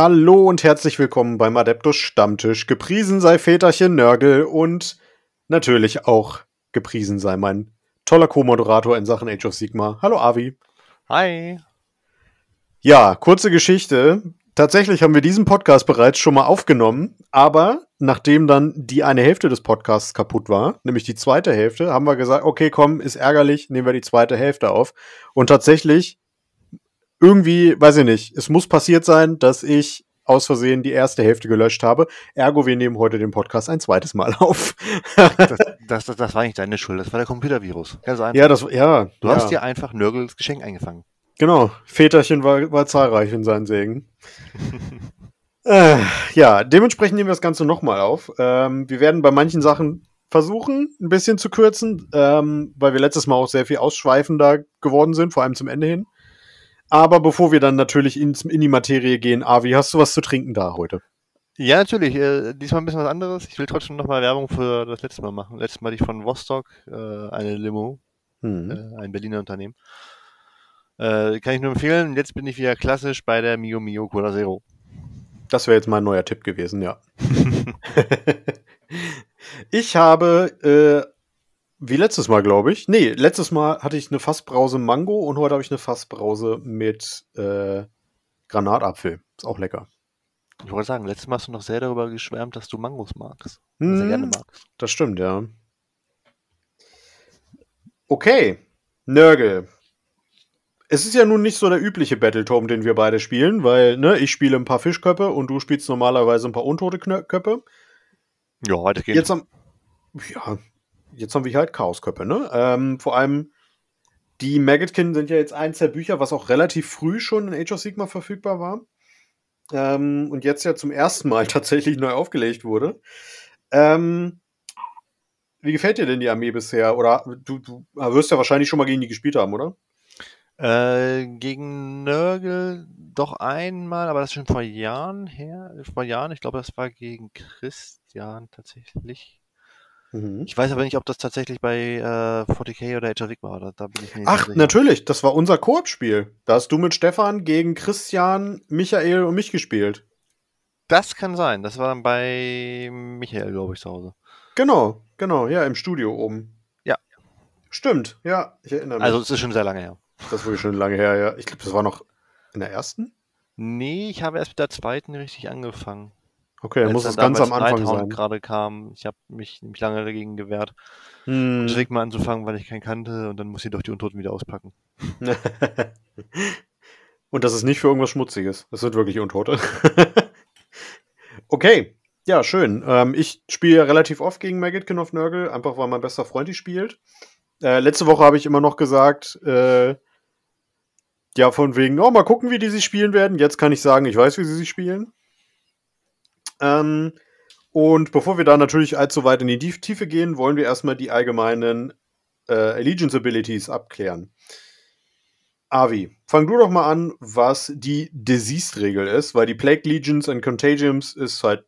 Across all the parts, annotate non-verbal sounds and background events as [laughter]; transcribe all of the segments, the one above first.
Hallo und herzlich willkommen beim Adeptus Stammtisch. Gepriesen sei Väterchen Nörgel und natürlich auch gepriesen sei mein toller Co-Moderator in Sachen Age of Sigma. Hallo Avi. Hi. Ja, kurze Geschichte. Tatsächlich haben wir diesen Podcast bereits schon mal aufgenommen, aber nachdem dann die eine Hälfte des Podcasts kaputt war, nämlich die zweite Hälfte, haben wir gesagt, okay, komm, ist ärgerlich, nehmen wir die zweite Hälfte auf. Und tatsächlich, irgendwie, weiß ich nicht, es muss passiert sein, dass ich aus Versehen die erste Hälfte gelöscht habe. Ergo, wir nehmen heute den Podcast ein zweites Mal [laughs] auf. das, das, das, das, war nicht deine Schuld, das war der Computervirus. Ganz einfach. Ja, das, ja. Du ja. hast dir einfach Nörgels Geschenk eingefangen. Genau, Väterchen war, war zahlreich in seinen Segen. [laughs] äh, ja, dementsprechend nehmen wir das Ganze nochmal auf. Ähm, wir werden bei manchen Sachen versuchen, ein bisschen zu kürzen, ähm, weil wir letztes Mal auch sehr viel ausschweifender geworden sind, vor allem zum Ende hin. Aber bevor wir dann natürlich in, in die Materie gehen, Avi, hast du was zu trinken da heute? Ja, natürlich. Äh, diesmal ein bisschen was anderes. Ich will trotzdem nochmal Werbung für das letzte Mal machen. Letztes Mal hatte ich von Vostok äh, eine Limo, hm. äh, ein Berliner Unternehmen. Äh, kann ich nur empfehlen. Jetzt bin ich wieder klassisch bei der Mio Mio Cola Zero. Das wäre jetzt mein neuer Tipp gewesen, ja. [laughs] ich habe, äh, wie letztes Mal, glaube ich. Nee, letztes Mal hatte ich eine Fassbrause Mango und heute habe ich eine Fassbrause mit äh, Granatapfel. Ist auch lecker. Ich wollte sagen, letztes Mal hast du noch sehr darüber geschwärmt, dass du Mangos magst. Hm, sehr gerne magst. Das stimmt, ja. Okay. Nörgel es ist ja nun nicht so der übliche Battletome, den wir beide spielen, weil, ne, ich spiele ein paar Fischköpfe und du spielst normalerweise ein paar untote Köpfe. Ja, heute geht. Jetzt haben, ja, jetzt haben wir halt Chaosköpfe, ne? Ähm, vor allem die Maggotkin sind ja jetzt eins der Bücher, was auch relativ früh schon in Age of Sigma verfügbar war. Ähm, und jetzt ja zum ersten Mal [laughs] tatsächlich neu aufgelegt wurde. Ähm, wie gefällt dir denn die Armee bisher? Oder du, du wirst ja wahrscheinlich schon mal gegen die gespielt haben, oder? Äh, gegen Nörgel doch einmal, aber das ist schon vor Jahren her. Vor Jahren, ich glaube, das war gegen Christian tatsächlich. Mhm. Ich weiß aber nicht, ob das tatsächlich bei äh, 40k oder Age of war. Da, bin ich nicht Ach, natürlich, das war unser Koop-Spiel. Da hast du mit Stefan gegen Christian, Michael und mich gespielt. Das kann sein. Das war dann bei Michael, glaube ich, zu Hause. Genau, genau, ja, im Studio oben. Ja. Stimmt, ja, ich erinnere mich. Also, es ist schon sehr lange her. Das wirklich schon lange her, ja. Ich glaube, das war noch in der ersten? Nee, ich habe erst mit der zweiten richtig angefangen. Okay, muss das ganz am Anfang sein. gerade kam. Ich habe mich nämlich lange dagegen gewehrt, hm. direkt mal anzufangen, weil ich keinen kannte und dann muss ich doch die Untoten wieder auspacken. [laughs] und das ist nicht für irgendwas Schmutziges. Das sind wirklich Untote. [laughs] okay, ja, schön. Ähm, ich spiele relativ oft gegen Maggot of Nurgle, einfach weil mein bester Freund die spielt. Äh, letzte Woche habe ich immer noch gesagt, äh, ja, von wegen, oh, mal gucken, wie die sich spielen werden. Jetzt kann ich sagen, ich weiß, wie sie sich spielen. Ähm, und bevor wir da natürlich allzu weit in die Tiefe gehen, wollen wir erstmal die allgemeinen äh, Allegiance Abilities abklären. Avi, fang du doch mal an, was die Diseased-Regel ist, weil die Plague Legions and Contagiums ist halt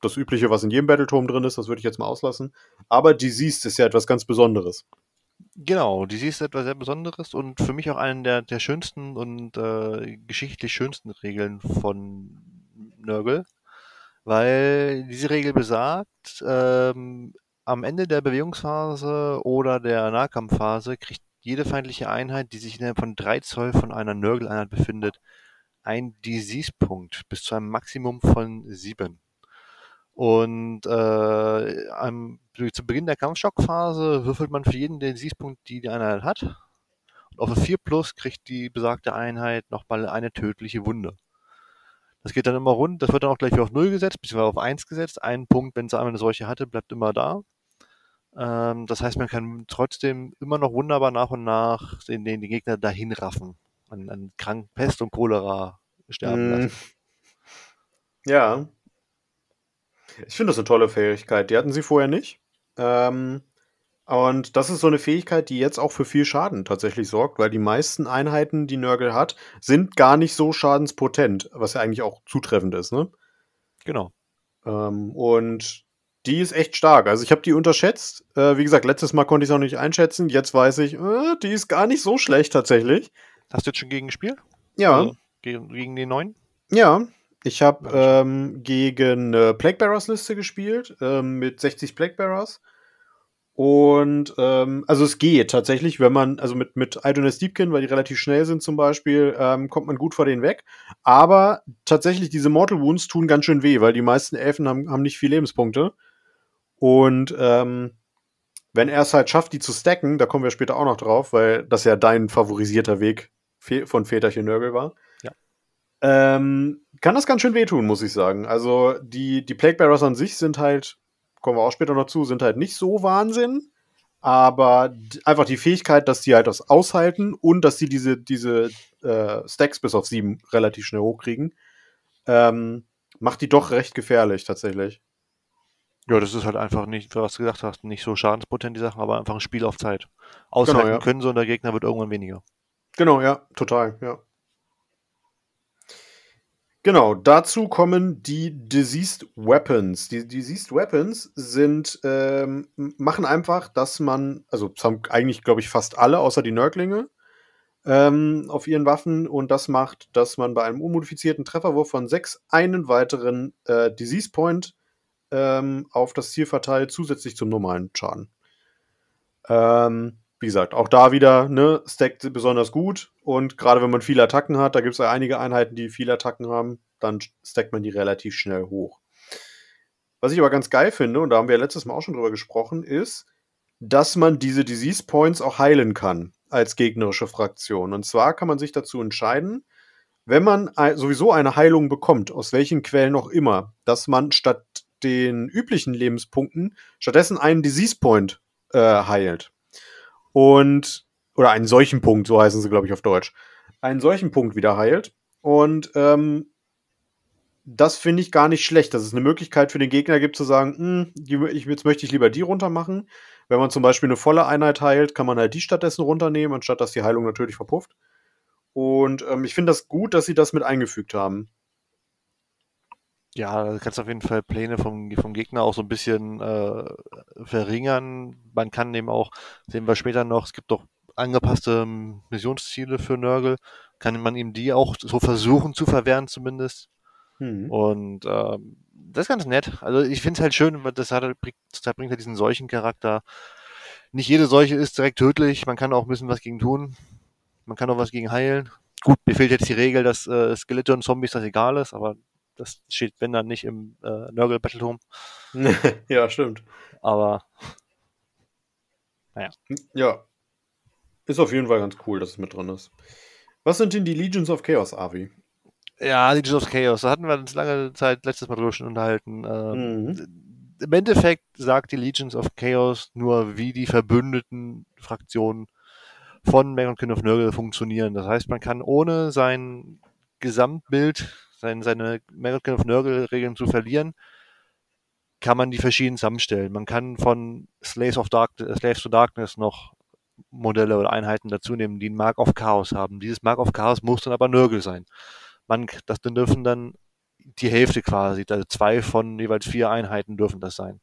das Übliche, was in jedem Battletome drin ist, das würde ich jetzt mal auslassen. Aber Diseased ist ja etwas ganz Besonderes. Genau, die ist etwas sehr Besonderes und für mich auch eine der, der schönsten und äh, geschichtlich schönsten Regeln von Nurgle, weil diese Regel besagt, ähm, am Ende der Bewegungsphase oder der Nahkampfphase kriegt jede feindliche Einheit, die sich innerhalb von 3 Zoll von einer Nurgle-Einheit befindet, ein Disease-Punkt bis zu einem Maximum von 7. Und äh, am, zu Beginn der Kampfschockphase würfelt man für jeden den Siegspunkt, die die Einheit hat. Und auf eine 4 Plus kriegt die besagte Einheit nochmal eine tödliche Wunde. Das geht dann immer rund, das wird dann auch gleich wieder auf 0 gesetzt, beziehungsweise auf 1 gesetzt. Ein Punkt, wenn es einmal eine solche hatte, bleibt immer da. Ähm, das heißt, man kann trotzdem immer noch wunderbar nach und nach den, den, den Gegner dahin raffen. An, an Krank Pest und Cholera sterben mm. lassen. Ja, ich finde das eine tolle Fähigkeit. Die hatten sie vorher nicht. Ähm, und das ist so eine Fähigkeit, die jetzt auch für viel Schaden tatsächlich sorgt, weil die meisten Einheiten, die Nörgel hat, sind gar nicht so schadenspotent, was ja eigentlich auch zutreffend ist, ne? Genau. Ähm, und die ist echt stark. Also ich habe die unterschätzt. Äh, wie gesagt, letztes Mal konnte ich es noch nicht einschätzen. Jetzt weiß ich, äh, die ist gar nicht so schlecht tatsächlich. Hast du jetzt schon gegen gespielt? Ja. Also gegen, gegen den neuen? Ja, Ich habe ähm, gegen eine Plague Bearers Liste gespielt, ähm, mit 60 Plague Bearers. Und ähm, also es geht tatsächlich, wenn man, also mit, mit Idoness Deepkin, weil die relativ schnell sind zum Beispiel, ähm, kommt man gut vor denen weg. Aber tatsächlich, diese Mortal Wounds tun ganz schön weh, weil die meisten Elfen haben, haben nicht viel Lebenspunkte. Und ähm, wenn er es halt schafft, die zu stacken, da kommen wir später auch noch drauf, weil das ja dein favorisierter Weg von Väterchen Nörgel war. Ja. Ähm, kann das ganz schön wehtun, muss ich sagen. Also die, die Plague Bearers an sich sind halt kommen wir auch später noch zu, sind halt nicht so Wahnsinn. Aber einfach die Fähigkeit, dass die halt das aushalten und dass sie diese, diese äh, Stacks bis auf sieben relativ schnell hochkriegen, ähm, macht die doch recht gefährlich tatsächlich. Ja, das ist halt einfach nicht, was du gesagt hast, nicht so schadenspotent die Sachen, aber einfach ein Spiel auf Zeit. Aushalten genau, ja. können sie und der Gegner wird irgendwann weniger. Genau, ja, total, ja. Genau, dazu kommen die Diseased Weapons. Die Diseased Weapons sind, ähm, machen einfach, dass man, also das haben eigentlich, glaube ich, fast alle, außer die Nörglinge, ähm, auf ihren Waffen. Und das macht, dass man bei einem unmodifizierten Trefferwurf von sechs einen weiteren äh, Disease Point ähm, auf das Ziel verteilt, zusätzlich zum normalen Schaden. Ähm, wie gesagt, auch da wieder, ne, stackt besonders gut. Und gerade wenn man viele Attacken hat, da gibt es ja einige Einheiten, die viele Attacken haben, dann stackt man die relativ schnell hoch. Was ich aber ganz geil finde, und da haben wir letztes Mal auch schon drüber gesprochen, ist, dass man diese Disease Points auch heilen kann als gegnerische Fraktion. Und zwar kann man sich dazu entscheiden, wenn man sowieso eine Heilung bekommt, aus welchen Quellen auch immer, dass man statt den üblichen Lebenspunkten stattdessen einen Disease Point äh, heilt. Und, oder einen solchen Punkt, so heißen sie, glaube ich, auf Deutsch, einen solchen Punkt wieder heilt. Und ähm, das finde ich gar nicht schlecht, dass es eine Möglichkeit für den Gegner gibt zu sagen, hm, die, ich, jetzt möchte ich lieber die runter machen. Wenn man zum Beispiel eine volle Einheit heilt, kann man halt die stattdessen runternehmen, anstatt dass die Heilung natürlich verpufft. Und ähm, ich finde das gut, dass sie das mit eingefügt haben. Ja, du kannst auf jeden Fall Pläne vom, vom Gegner auch so ein bisschen äh, verringern. Man kann eben auch, sehen wir später noch, es gibt doch angepasste Missionsziele für Nörgel, kann man ihm die auch so versuchen zu verwehren zumindest. Mhm. Und ähm, das ist ganz nett. Also ich finde es halt schön, weil das hat, das bringt halt diesen Seuchencharakter. Nicht jede Seuche ist direkt tödlich, man kann auch ein bisschen was gegen tun. Man kann auch was gegen heilen. Gut, mir fehlt jetzt die Regel, dass äh, Skelette und Zombies das egal ist, aber das steht, wenn dann nicht im äh, Nurgle [laughs] Battletome. ja, stimmt. Aber naja. Ja. Ist auf jeden Fall ganz cool, dass es mit drin ist. Was sind denn die Legions of Chaos, Avi? Ja, Legions of Chaos. Da hatten wir uns lange Zeit letztes Mal drüber schon unterhalten. Ähm, mhm. Im Endeffekt sagt die Legions of Chaos nur, wie die verbündeten Fraktionen von Megan Kind of Nurgle funktionieren. Das heißt, man kann ohne sein Gesamtbild sein, seine American of Nurgle-Regeln zu verlieren, kann man die verschieden zusammenstellen. Man kann von Slaves of Darkness, äh, Slaves to Darkness noch Modelle oder Einheiten dazu nehmen, die ein Mark of Chaos haben. Dieses Mark of Chaos muss dann aber Nörgel sein. Man, das dürfen dann die Hälfte quasi, also zwei von jeweils vier Einheiten dürfen das sein.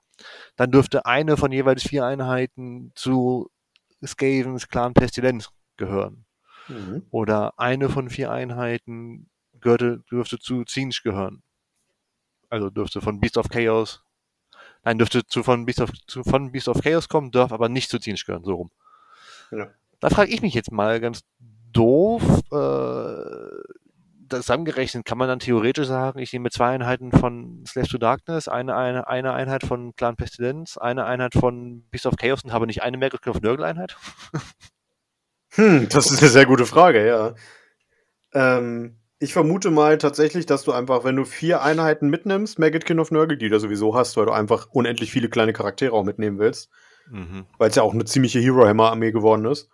Dann dürfte eine von jeweils vier Einheiten zu Skavens Clan Pestilenz gehören. Mhm. Oder eine von vier Einheiten gehörte, dürfte zu Zinch gehören. Also dürfte von Beast of Chaos. Nein, dürfte zu, von, Beast of, zu, von Beast of Chaos kommen, darf aber nicht zu Zinch gehören, so rum. Ja. Da frage ich mich jetzt mal ganz doof, äh, zusammengerechnet kann man dann theoretisch sagen, ich nehme zwei Einheiten von Slave to Darkness, eine, eine, eine Einheit von Clan Pestilenz, eine Einheit von Beast of Chaos und habe nicht eine Miracle of Nurgle Einheit? hm, das ist eine sehr gute Frage, ja. Ähm, ich vermute mal tatsächlich, dass du einfach, wenn du vier Einheiten mitnimmst, Maggotkin of Nurgle, die du sowieso hast, weil du einfach unendlich viele kleine Charaktere auch mitnehmen willst, mhm. weil es ja auch eine ziemliche Hero-Hammer-Armee geworden ist,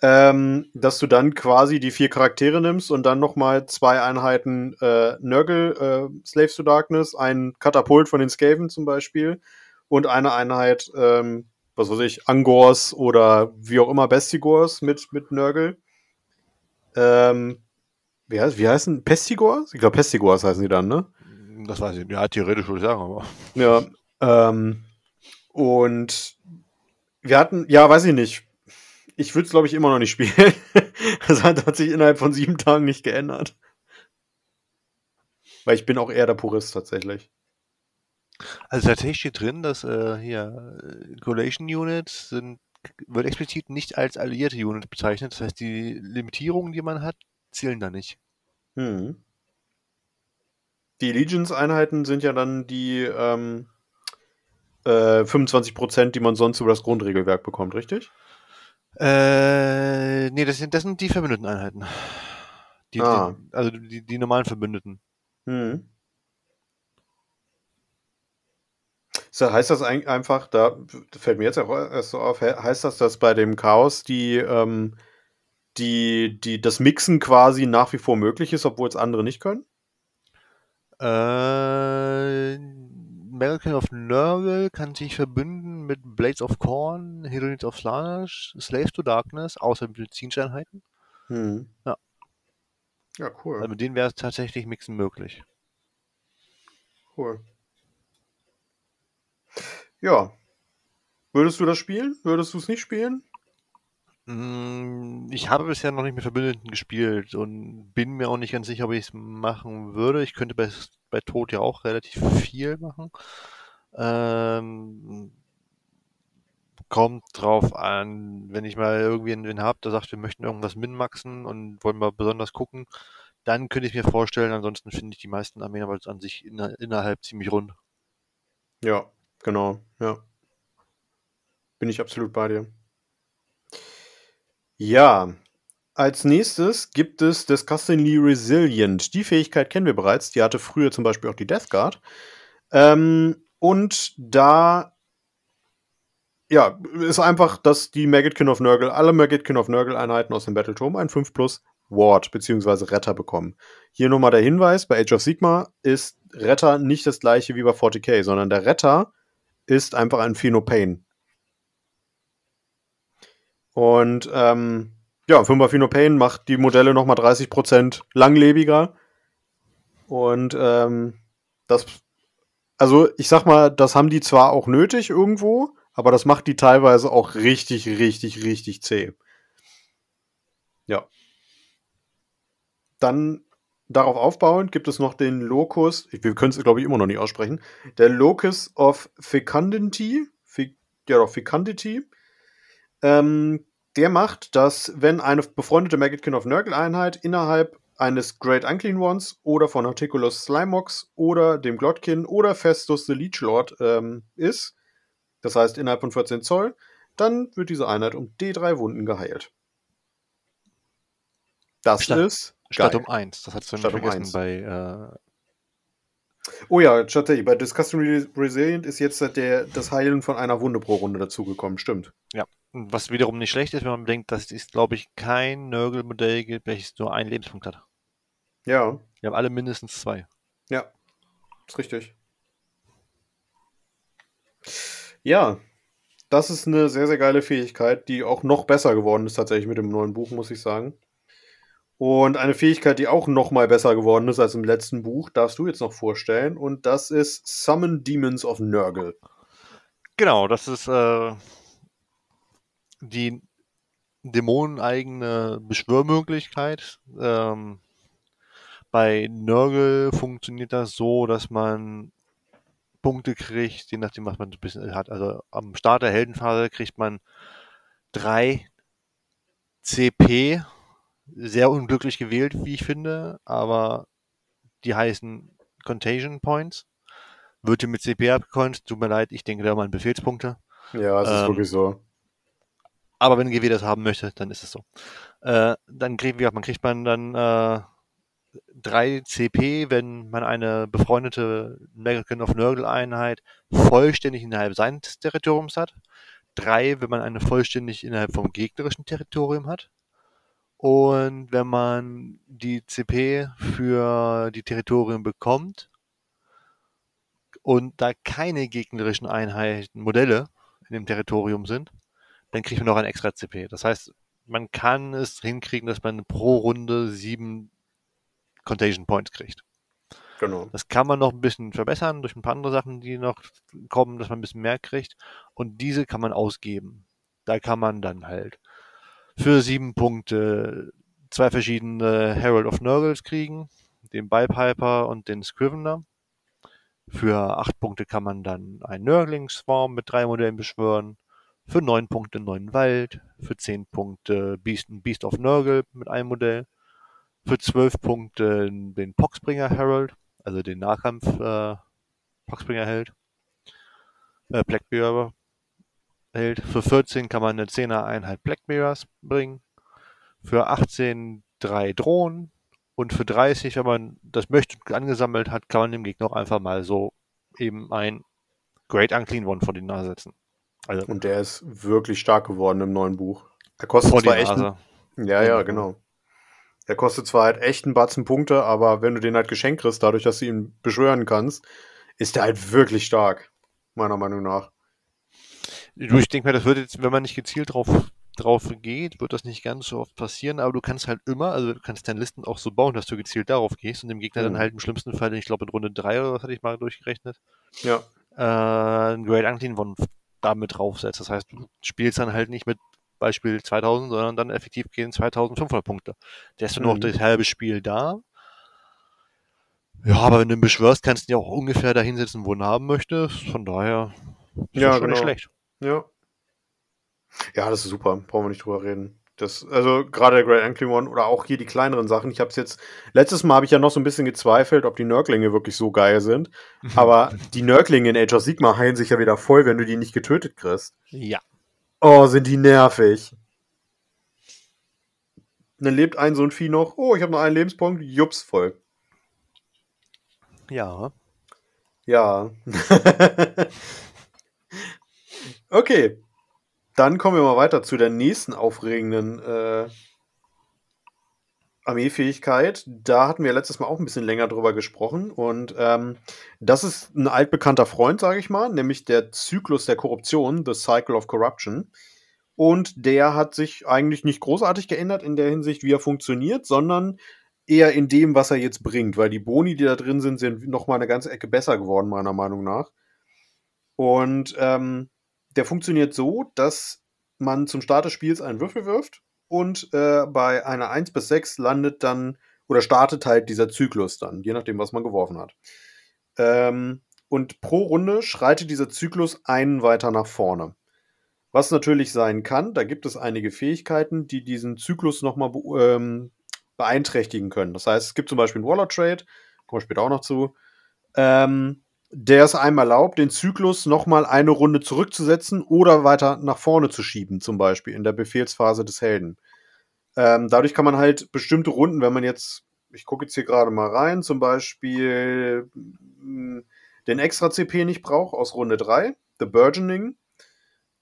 ähm, dass du dann quasi die vier Charaktere nimmst und dann nochmal zwei Einheiten äh, Nurgle, äh, Slaves to Darkness, ein Katapult von den Skaven zum Beispiel und eine Einheit, ähm, was weiß ich, Angors oder wie auch immer Bestigors mit, mit Nurgle. Ähm, wie, heißt, wie heißen Pestigors? Ich glaube, Pestigors heißen die dann, ne? Das weiß ich. Ja, theoretisch würde ich sagen, aber. Ja. Ähm, und wir hatten, ja, weiß ich nicht. Ich würde es, glaube ich, immer noch nicht spielen. [laughs] das hat, hat sich innerhalb von sieben Tagen nicht geändert. Weil ich bin auch eher der Purist tatsächlich. Also tatsächlich steht drin, dass äh, hier äh, Collation Units sind, wird explizit nicht als alliierte Unit bezeichnet. Das heißt, die Limitierungen, die man hat, zählen da nicht. Hm. Die Legions-Einheiten sind ja dann die ähm, äh, 25%, die man sonst über das Grundregelwerk bekommt, richtig? Äh, nee, das sind, das sind die verbündeten Einheiten. Die, Ah. die, also die, die normalen Verbündeten. Hm. So, heißt das einfach, da fällt mir jetzt auch erst so auf, he- heißt das, dass bei dem Chaos die, ähm, die, die, das Mixen quasi nach wie vor möglich ist, obwohl es andere nicht können? Äh, American of Nurgle kann sich verbünden mit Blades of Corn, Heroines of Slaanesh, Slaves to Darkness, außer Medizineinheiten. Hm. Ja. Ja, cool. Also mit denen wäre es tatsächlich Mixen möglich. Cool. Ja. Würdest du das spielen? Würdest du es nicht spielen? Mm, Ich habe bisher noch nicht mit Verbündeten gespielt und bin mir auch nicht ganz sicher, ob ich es machen würde. Ich könnte bei, bei Tod ja auch relativ viel machen. Ähm, kommt drauf an, wenn ich mal irgendwie einen habe, der sagt, wir möchten irgendwas minmaxen und wollen mal besonders gucken, dann könnte ich mir vorstellen, ansonsten finde ich die meisten Armeen aber an sich inner, innerhalb ziemlich rund. Ja, genau. Ja. Bin ich absolut bei dir. Ja. Als nächstes gibt es Disgustingly Resilient. Die Fähigkeit kennen wir bereits. Die hatte früher zum Beispiel auch die Death Guard. Ähm, und da ja, ist einfach, dass die Maggotkin of Nurgle, alle Maggotkin of Nurgle Einheiten aus dem Battleturm ein 5 plus Ward bzw. Retter bekommen. Hier nochmal der Hinweis, bei Age of Sigma ist Retter nicht das gleiche wie bei 40k, sondern der Retter ist einfach ein Phenopain. Und ähm, ja, 5er Phenopain macht die Modelle nochmal 30% langlebiger. Und ähm, das, also ich sag mal, das haben die zwar auch nötig irgendwo, aber das macht die teilweise auch richtig, richtig, richtig zäh. Ja. Dann darauf aufbauend gibt es noch den Locus, wir können es glaube ich immer noch nicht aussprechen, der Locus of Fecundity, Fe, ja doch, Fecundity, ähm, der macht, dass wenn eine befreundete Maggotkin of Nurgle Einheit innerhalb eines Great Unclean Ones oder von Articulus Slimeox oder dem Glotkin oder Festus the Leech Lord ähm, ist, das heißt innerhalb von 14 Zoll, dann wird diese Einheit um D3 Wunden geheilt. Das Statt- ist Statt geil. um 1. Das hast du Statt nicht um vergessen eins. bei äh, Oh ja, tatsächlich, bei Disgusting Re- Resilient ist jetzt der, das Heilen von einer Wunde pro Runde dazugekommen, stimmt. Was wiederum nicht schlecht ist, wenn man bedenkt, dass es, glaube ich, kein Nurgle-Modell gibt, welches nur einen Lebenspunkt hat. Ja, Die haben alle mindestens zwei. ja, ist richtig. Ja, das ist eine sehr, sehr geile Fähigkeit, die auch noch besser geworden ist tatsächlich mit dem neuen Buch, muss ich sagen. Und eine Fähigkeit, die auch noch mal besser geworden ist als im letzten Buch, darfst du jetzt noch vorstellen. Und das ist Summon Demons of Nurgle. Genau, das ist äh, die dämoneneigene Beschwörmöglichkeit. Ähm, bei Nurgle funktioniert das so, dass man Punkte kriegt, je nachdem, was man ein bisschen hat. Also am Start der Heldenphase kriegt man drei CP. Sehr unglücklich gewählt, wie ich finde, aber die heißen Contagion Points. Wird hier mit CP abgecoint. Tut mir leid, ich denke da mal an Befehlspunkte. Ja, es ist Ähm, wirklich so. Aber wenn GW das haben möchte, dann ist es so. Äh, dann kriegt, wie gesagt, man kriegt man dann äh, 3 CP, wenn man eine befreundete American of Nurgle Einheit vollständig innerhalb seines Territoriums hat. 3, wenn man eine vollständig innerhalb vom gegnerischen Territorium hat. Und wenn man die CP für die Territorien bekommt und da keine gegnerischen Einheiten, Modelle in dem Territorium sind, dann kriegt man noch ein extra CP. Das heißt, man kann es hinkriegen, dass man pro Runde sieben Contagion Points kriegt. Genau. Das kann man noch ein bisschen verbessern durch ein paar andere Sachen, die noch kommen, dass man ein bisschen mehr kriegt. Und diese kann man ausgeben. Da kann man dann halt für sieben Punkte zwei verschiedene Herald of Nurgles kriegen. den Ballpiper und den Scrivener. Für 8 Punkte kann man dann einen Nörgling-Swarm mit drei Modellen beschwören. Für 9 Punkte neuen Wald. Für 10 Punkte Beast, Beast of Nurgle mit einem Modell. Für 12 Punkte den Poxbringer Herald, also den Nahkampf äh, Poxbringer Held. Äh, Blackbearer Held. Für 14 kann man eine 10er Einheit Blackbearers bringen. Für 18 drei Drohnen. Und für 30, wenn man das möchte und angesammelt hat, kann man dem Gegner auch einfach mal so eben ein Great Unclean One vor die Nase setzen. Also, und der ist wirklich stark geworden im neuen Buch. Er kostet zwar echt. Ein, ja, ja, genau. Er kostet zwar halt echt einen Batzen Punkte, aber wenn du den halt geschenkt kriegst, dadurch, dass du ihn beschwören kannst, ist der halt wirklich stark. Meiner Meinung nach. Ich denke mal, das wird jetzt, wenn man nicht gezielt drauf drauf geht, wird das nicht ganz so oft passieren, aber du kannst halt immer, also du kannst deine Listen auch so bauen, dass du gezielt darauf gehst und dem Gegner mhm. dann halt im schlimmsten Fall, ich glaube in Runde 3 oder was hatte ich mal durchgerechnet, ja. äh, ein Great Unclean One damit draufsetzt. Das heißt, du spielst dann halt nicht mit Beispiel 2000, sondern dann effektiv gehen 2500 Punkte. Der ist mhm. noch das halbe Spiel da. Ja, aber wenn du ihn beschwörst, kannst du ihn ja auch ungefähr da hinsetzen, wo du ihn haben möchtest. Von daher ist ja, das schon genau. nicht schlecht. Ja, ja, das ist super. Brauchen wir nicht drüber reden. Das, also gerade der Great Angry One oder auch hier die kleineren Sachen. Ich habe es jetzt, letztes Mal habe ich ja noch so ein bisschen gezweifelt, ob die Nörglinge wirklich so geil sind. [laughs] Aber die Nörglinge in Age of Sigma heilen sich ja wieder voll, wenn du die nicht getötet kriegst. Ja. Oh, sind die nervig. Dann lebt ein so ein Vieh noch. Oh, ich habe noch einen Lebenspunkt. Jups, voll. Ja. Ja. [laughs] okay. Dann kommen wir mal weiter zu der nächsten aufregenden äh, Armeefähigkeit. Da hatten wir letztes Mal auch ein bisschen länger drüber gesprochen. Und ähm, das ist ein altbekannter Freund, sage ich mal, nämlich der Zyklus der Korruption, The Cycle of Corruption. Und der hat sich eigentlich nicht großartig geändert in der Hinsicht, wie er funktioniert, sondern eher in dem, was er jetzt bringt, weil die Boni, die da drin sind, sind nochmal eine ganze Ecke besser geworden, meiner Meinung nach. Und ähm, der funktioniert so, dass man zum Start des Spiels einen Würfel wirft und äh, bei einer 1 bis 6 landet dann oder startet halt dieser Zyklus dann, je nachdem, was man geworfen hat. Ähm, und pro Runde schreitet dieser Zyklus einen weiter nach vorne. Was natürlich sein kann, da gibt es einige Fähigkeiten, die diesen Zyklus nochmal be ähm, beeinträchtigen können. Das heißt, es gibt zum Beispiel einen Waller Trade, kommen wir später auch noch zu. Ähm, der es einem erlaubt, den Zyklus nochmal eine Runde zurückzusetzen oder weiter nach vorne zu schieben, zum Beispiel in der Befehlsphase des Helden. Ähm, dadurch kann man halt bestimmte Runden, wenn man jetzt, ich gucke jetzt hier gerade mal rein, zum Beispiel mh, den extra CP nicht braucht aus Runde 3, The Burgeoning,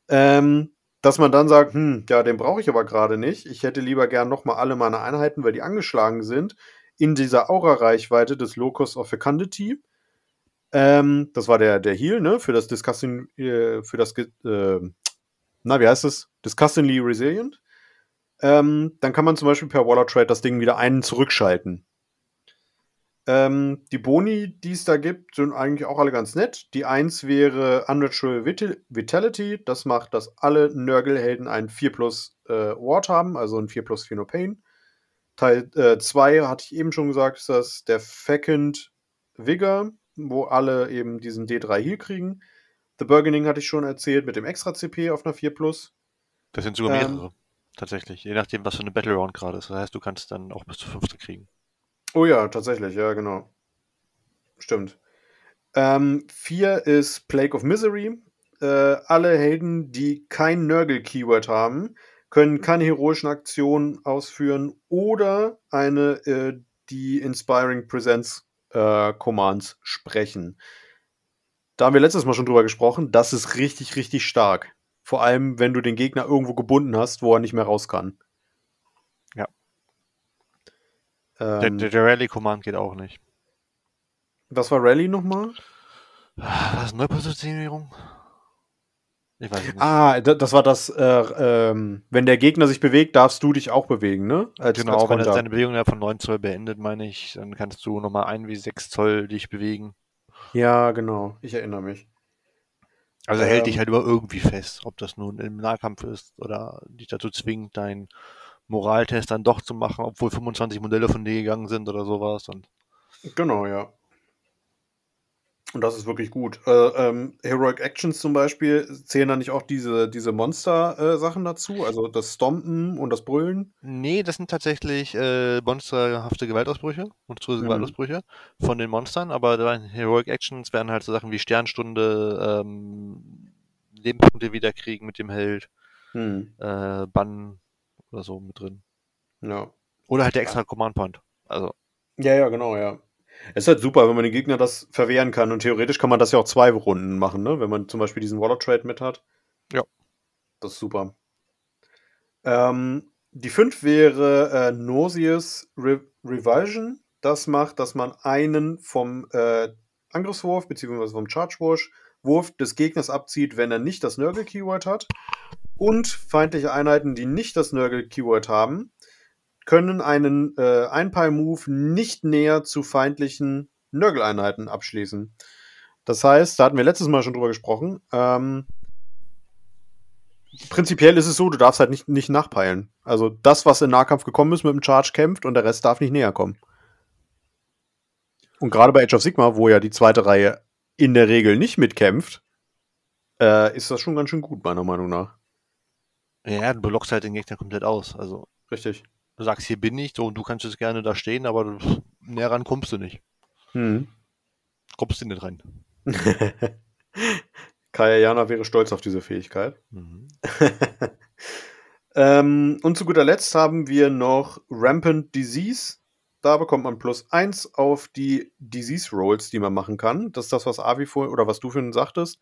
ähm, dass man dann sagt, hm, ja, den brauche ich aber gerade nicht. Ich hätte lieber gern nochmal alle meine Einheiten, weil die angeschlagen sind, in dieser Aura-Reichweite des Locus of Fecundity ähm, das war der, der Heal, ne? Für das Disgusting, äh, für das, äh, na, wie heißt es? Disgustingly Resilient. Ähm, dann kann man zum Beispiel per Waller Trade das Ding wieder einen zurückschalten. Ähm, die Boni, die es da gibt, sind eigentlich auch alle ganz nett. Die 1 wäre Unnatural Vitality. Das macht, dass alle Nörgelhelden einen 4 plus äh, Ward haben, also ein 4 plus 4 No Pain. Teil 2 äh, hatte ich eben schon gesagt, ist das der Fecund Vigor wo alle eben diesen D3 Heal kriegen. The Burgening hatte ich schon erzählt mit dem extra CP auf einer 4 Plus. Das sind sogar ähm, mehrere, tatsächlich. Je nachdem, was für eine Battle Round gerade ist. Das heißt, du kannst dann auch bis zu 15 kriegen. Oh ja, tatsächlich, ja, genau. Stimmt. Ähm, vier ist Plague of Misery. Äh, alle Helden, die kein Nurgle-Keyword haben, können keine heroischen Aktionen ausführen oder eine, äh, die Inspiring Presence äh, Commands sprechen. Da haben wir letztes Mal schon drüber gesprochen. Das ist richtig, richtig stark. Vor allem, wenn du den Gegner irgendwo gebunden hast, wo er nicht mehr raus kann. Ja. Ähm, der, der, Rally-Command geht auch nicht. Was war Rally nochmal? Was? Neupositionierung? Ich weiß nicht. Ah, das war das, äh, ähm, wenn der Gegner sich bewegt, darfst du dich auch bewegen, ne? Als, genau, als wenn er seine Bewegung ja von 9 Zoll beendet, meine ich, dann kannst du nochmal 1 wie 6 Zoll dich bewegen. Ja, genau. Ich erinnere mich. Also ähm, hält dich halt immer irgendwie fest, ob das nun im Nahkampf ist oder dich dazu zwingt, deinen Moraltest dann doch zu machen, obwohl 25 Modelle von dir gegangen sind oder sowas. Und Genau, ja. Und das ist wirklich gut. Äh, ähm, Heroic Actions zum Beispiel zählen da nicht auch diese, diese Monster-Sachen dazu? Also das Stompen und das Brüllen? Nee, das sind tatsächlich äh, monsterhafte Gewaltausbrüche, monströse Mhm. Gewaltausbrüche von den Monstern, aber da in Heroic Actions werden halt so Sachen wie Sternstunde, ähm, Lebenspunkte wiederkriegen mit dem Held, Hm. äh, Bann oder so mit drin. Ja. Oder halt der extra Command Point. Also, Ja, ja, genau, ja. Es ist halt super, wenn man den Gegner das verwehren kann. Und theoretisch kann man das ja auch zwei Runden machen, ne? Wenn man zum Beispiel diesen Waller Trade mit hat. Ja. Das ist super. Ähm, die 5 wäre äh, Nauseous Re Revulsion. Das macht, dass man einen vom äh, Angriffswurf bzw. vom Charge-Wurf Wurf des Gegners abzieht, wenn er nicht das Nurgle-Keyword hat. Und feindliche Einheiten, die nicht das Nurgle-Keyword haben, können einen äh, Einpal-Move nicht näher zu feindlichen Nurgle-Einheiten abschließen. Das heißt, da hatten wir letztes Mal schon drüber gesprochen. Ähm, prinzipiell ist es so, du darfst halt nicht, nicht nachpeilen. Also das, was in Nahkampf gekommen ist, mit dem Charge kämpft und der Rest darf nicht näher kommen. Und gerade bei Age of Sigma, wo ja die zweite Reihe in der Regel nicht mitkämpft, äh, ist das schon ganz schön gut, meiner Meinung nach. ja, du blockst halt den Gegner komplett aus. Also, Richtig. Du sagst, hier bin ich, so, und du kannst jetzt gerne da stehen, aber näher ran kommst du nicht. Hm. Kommst du nicht rein. [laughs] Kaya Jana wäre stolz auf diese Fähigkeit. Mhm. [laughs] ähm, und zu guter Letzt haben wir noch Rampant Disease. Da bekommt man plus 1 auf die Disease Rolls, die man machen kann. Das ist das, was Avi vor oder was du vorhin sagtest.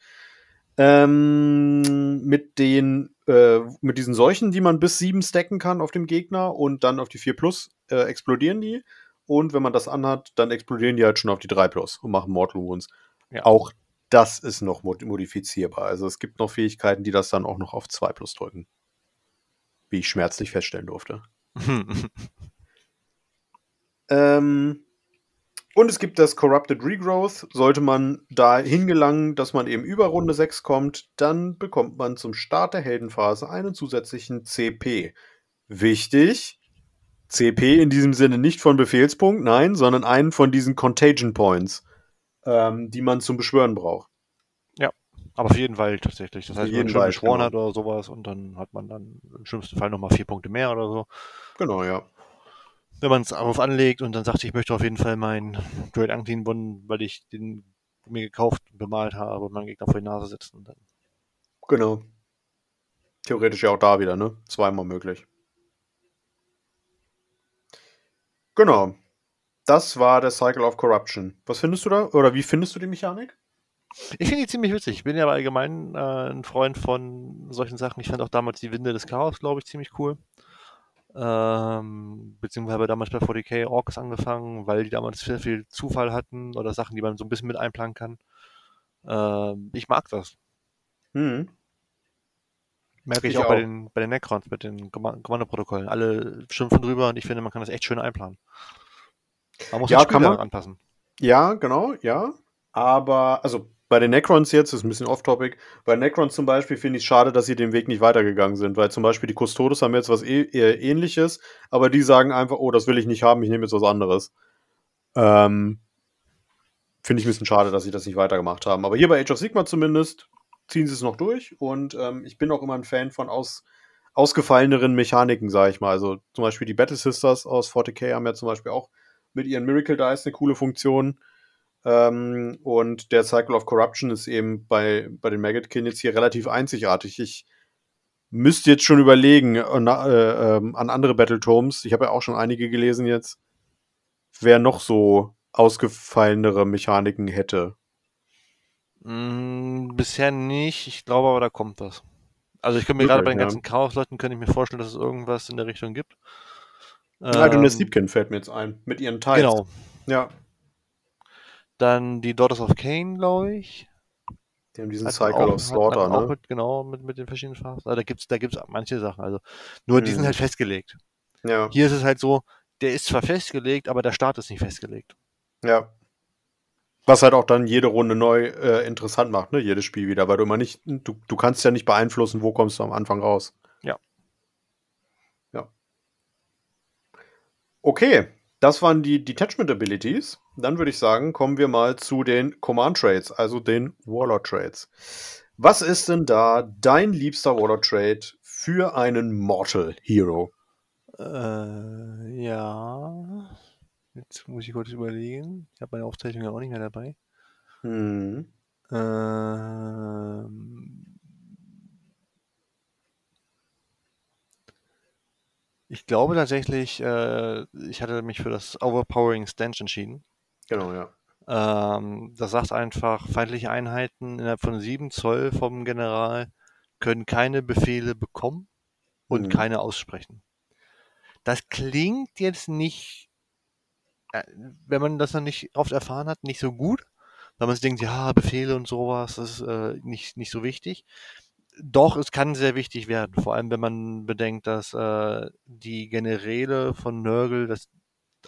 Ähm, mit den äh, mit diesen Seuchen, die man bis 7 stacken kann auf dem Gegner und dann auf die 4 plus äh, explodieren die. Und wenn man das anhat, dann explodieren die halt schon auf die 3 plus und machen Mortal Wounds. Ja. Auch das ist noch mod modifizierbar. Also es gibt noch Fähigkeiten, die das dann auch noch auf 2 plus drücken. Wie ich schmerzlich feststellen durfte. [laughs] Ähm, und es gibt das Corrupted Regrowth. Sollte man da hingelangen, dass man eben über Runde 6 kommt, dann bekommt man zum Start der Heldenphase einen zusätzlichen CP. Wichtig, CP in diesem Sinne nicht von Befehlspunkt, nein, sondern einen von diesen Contagion Points, ähm, die man zum Beschwören braucht. Aber auf jeden Fall tatsächlich. Das heißt, wenn man schon Wald, beschworen genau. hat oder sowas und dann hat man dann im schlimmsten Fall nochmal vier Punkte mehr oder so. Genau, ja. Wenn man es darauf anlegt und dann sagt, ich möchte auf jeden Fall meinen Great Unclean One, weil ich den mir gekauft und bemalt habe und meinen Gegner vor die Nase setzen. Dann. Genau. Theoretisch ja auch da wieder, ne? Zweimal möglich. Genau. Das war der Cycle of Corruption. Was findest du da? Oder wie findest du die Mechanik? Ich finde die ziemlich witzig. Ich bin ja allgemein äh, ein Freund von solchen Sachen. Ich fand auch damals die Winde des Chaos, glaube ich, ziemlich cool. Ähm, beziehungsweise habe damals bei 40k Orks angefangen, weil die damals sehr viel Zufall hatten oder Sachen, die man so ein bisschen mit einplanen kann. Ähm, ich mag das. Hm. Merke ich, Ich auch, bei auch. den, bei den Necrons, mit den Kommandoprotokollen. Alle schimpfen drüber und ich finde, man kann das echt schön einplanen. Man muss Ja, das Spiel kann man. anpassen. Ja, genau, ja. Aber, also bei den Necrons jetzt, das ist ein bisschen off-topic, bei Necrons zum Beispiel finde ich es schade, dass sie den Weg nicht weitergegangen sind, weil zum Beispiel die Custodes haben jetzt was eh, eher ähnliches, aber die sagen einfach, oh, das will ich nicht haben, ich nehme jetzt was anderes. Ähm, finde ich ein bisschen schade, dass sie das nicht weitergemacht haben. Aber hier bei Age of Sigma zumindest ziehen sie es noch durch und ähm, ich bin auch immer ein Fan von aus, ausgefalleneren Mechaniken, sage ich mal. Also zum Beispiel die Battle Sisters aus 40k haben ja zum Beispiel auch mit ihren Miracle Dice eine coole Funktion. Ähm, und der Cycle of Corruption ist eben bei, bei den Maggotkin jetzt hier relativ einzigartig. Ich müsste jetzt schon überlegen äh, äh, ähm, an andere Battletomes. Ich habe ja auch schon einige gelesen jetzt, wer noch so ausgefallenere Mechaniken hätte. Mm, bisher nicht. Ich glaube aber, da kommt was. Also ich könnte mir gerade bei den Möglich, ja. ganzen Chaos-Leuten könnte ich mir vorstellen, dass es irgendwas in der Richtung gibt. Halt und der Ähm, Sleepkin fällt mir jetzt ein. Mit ihren Tiles. Genau. Ja. Dann die Daughters of Cain, glaube ich. Die haben diesen Hat Cycle auch, of Slaughter, ne? mit, genau, mit, mit den verschiedenen Phasen. Also da gibt's, da gibt's manche Sachen. Also nur die sind Mhm. halt festgelegt. Ja. Hier ist es halt so, der ist zwar festgelegt, aber der Start ist nicht festgelegt. Ja. Was halt auch dann jede Runde neu äh, interessant macht, ne? Jedes Spiel wieder, weil du immer nicht, du, du kannst ja nicht beeinflussen, wo kommst du am Anfang raus. Ja. Ja. Okay, das waren die Detachment Abilities. Dann würde ich sagen, kommen wir mal zu den Command Trades, also den Warlord Trades. Was ist denn da dein liebster Warlord Trade für einen Mortal Hero? Äh, ja. Jetzt muss ich kurz überlegen. Ich habe meine Aufzeichnung ja auch nicht mehr dabei. Hm. Ähm, ich glaube tatsächlich, äh, ich hatte mich für das Overpowering Stench entschieden. Genau, ja. Ähm, das sagt einfach, feindliche Einheiten innerhalb von 7 Zoll vom General können keine Befehle bekommen und Mhm. keine aussprechen. Das klingt jetzt nicht, äh, wenn man das noch nicht oft erfahren hat, nicht so gut, weil man sich denkt, ja, Befehle und sowas, das ist äh, nicht, nicht so wichtig. Doch, es kann sehr wichtig werden, vor allem wenn man bedenkt, dass äh, die Generäle von Nörgel das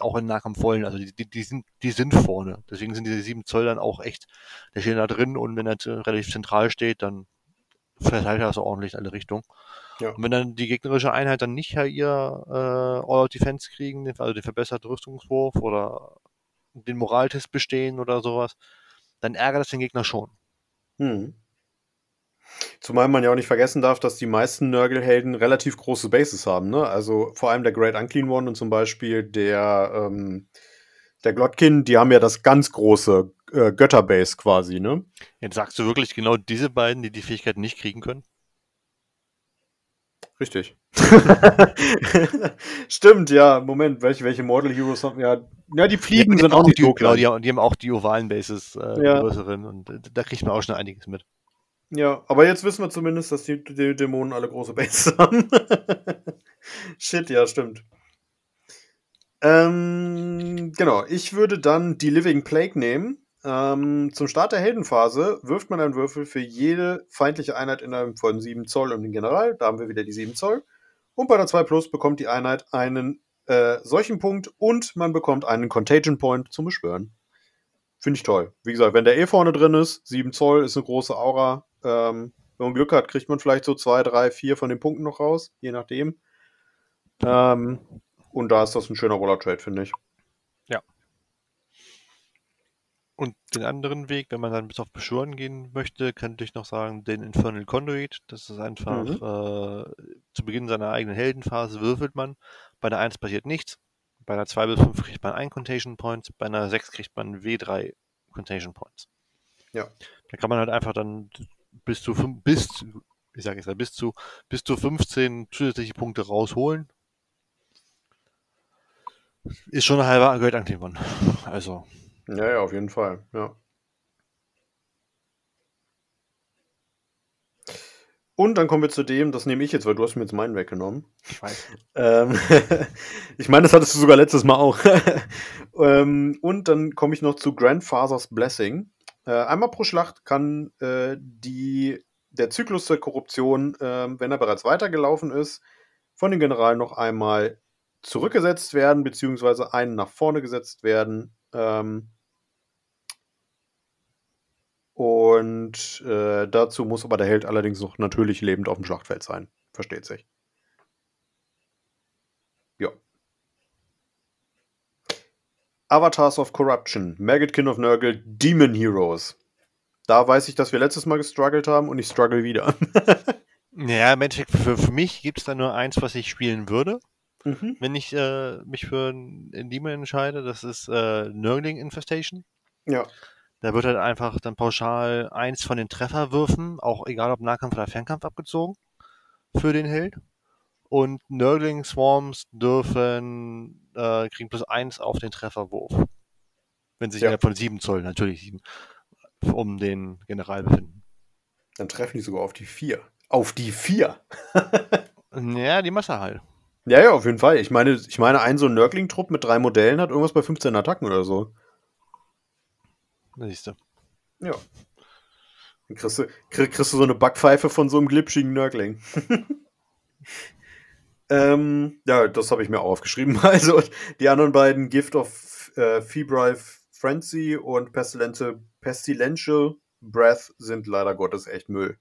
auch in Nahkampf wollen. Also die, die, die, sind, die sind vorne. Deswegen sind diese 7 Zoll dann auch echt, der steht da drin und wenn er äh, relativ zentral steht, dann verteilt er das ordentlich in alle Richtungen. Ja. Und wenn dann die gegnerische Einheit dann nicht ihr äh, All-Out-Defense kriegen, den- also den verbesserten Rüstungswurf oder den Moraltest bestehen oder sowas, dann ärgert das den Gegner schon. Hm. Zumal man ja auch nicht vergessen darf, dass die meisten Nörgelhelden relativ große Bases haben, ne? Also vor allem der Great Unclean One und zum Beispiel der, ähm, der Glotkin, die haben ja das ganz große äh, Götterbase quasi, ne? Jetzt sagst du wirklich genau diese beiden, die die Fähigkeit nicht kriegen können? Richtig. [laughs] Stimmt, ja. Moment, welche, welche Mortal Heroes haben ja. Ja, die Fliegen die sind auch nicht die, so genau, klein. die, haben- die haben auch die ovalen Bases, äh, Ja. größeren und äh, da kriegt man auch schon einiges mit. Ja, aber jetzt wissen wir zumindest, dass die, die Dämonen alle große Bases [laughs] haben. Shit, ja, stimmt. Ähm, genau, ich würde dann die Living Plague nehmen. Ähm, zum Start der Heldenphase wirft man einen Würfel für jede feindliche Einheit innerhalb von 7 Zoll um den General. Da haben wir wieder die 7 Zoll. Und bei der 2 Plus bekommt die Einheit einen äh, solchen Punkt und man bekommt einen Contagion Point zum Beschwören. Finde ich toll. Wie gesagt, wenn der eh vorne drin ist, 7 Zoll ist eine große Aura. Ähm, wenn man Glück hat, kriegt man vielleicht so 2, 3, 4 von den Punkten noch raus, je nachdem. Ähm, und da ist das ein schöner Roller-Trade, finde ich. Und den anderen Weg, wenn man dann bis auf Beschwören gehen möchte, könnte ich noch sagen, den Infernal Conduit. Das ist einfach Mhm. äh, zu Beginn seiner eigenen Heldenphase würfelt man. Bei der 1 passiert nichts. Bei der 2 bis 5 kriegt man einen Contagion Point. Bei einer 6 kriegt man W3 Contagion Points. Ja. Da kann man halt einfach dann bis zu fünf, bis ich sage jetzt mal, bis zu bis zu 15 zusätzliche Punkte rausholen. Ist schon ein halber Great Unclean One. Also, Ja, ja, auf jeden Fall. Ja. Und dann kommen wir zu dem, das nehme ich jetzt, weil du hast mir jetzt meinen weggenommen. ich weiß. Ähm, [laughs] ich meine, das hattest du sogar letztes Mal auch. [laughs] ähm, und dann komme ich noch zu Grandfather's Blessing. Äh, einmal pro Schlacht kann äh, die, der Zyklus der Korruption, ähm, wenn er bereits weitergelaufen ist, von dem General noch einmal zurückgesetzt werden, beziehungsweise einen nach vorne gesetzt werden. Ähm, und äh, dazu muss aber der Held allerdings noch natürlich lebend auf dem Schlachtfeld sein. Versteht sich. Avatars of Corruption, Maggotkin of Nurgle, Demon Heroes. Da weiß ich, dass wir letztes Mal gestruggelt haben und ich struggle wieder. [laughs] Ja, Endeffekt, für, für mich gibt es da nur eins, was ich spielen würde, mhm. wenn ich äh, mich für einen Demon entscheide. Das ist äh, Nurgling Infestation. Ja. Da wird halt einfach dann pauschal eins von den Trefferwürfen, auch egal ob Nahkampf oder Fernkampf, abgezogen für den Held. Und Nurgling Swarms dürfen, äh, kriegen plus eins auf den Trefferwurf. Wenn sie sich Ja. innerhalb von sieben Zoll, natürlich sieben, um den General befinden. Dann treffen die sogar auf die vier. Auf die vier! [laughs] Ja, die Masse halt. Ja, ja, auf jeden Fall. Ich meine, ich meine, ein so ein Nurgling-Trupp mit drei Modellen hat irgendwas bei 15 Attacken oder so. Siehst du. Ja. Dann kriegst du, krieg, kriegst du so eine Backpfeife von so einem glitschigen Nörgling. [laughs] ähm, ja, das habe ich mir auch aufgeschrieben. [laughs] Also die anderen beiden, Gift of äh, Febrile Frenzy und Pestilente, Pestilential Breath, sind leider Gottes echt Müll.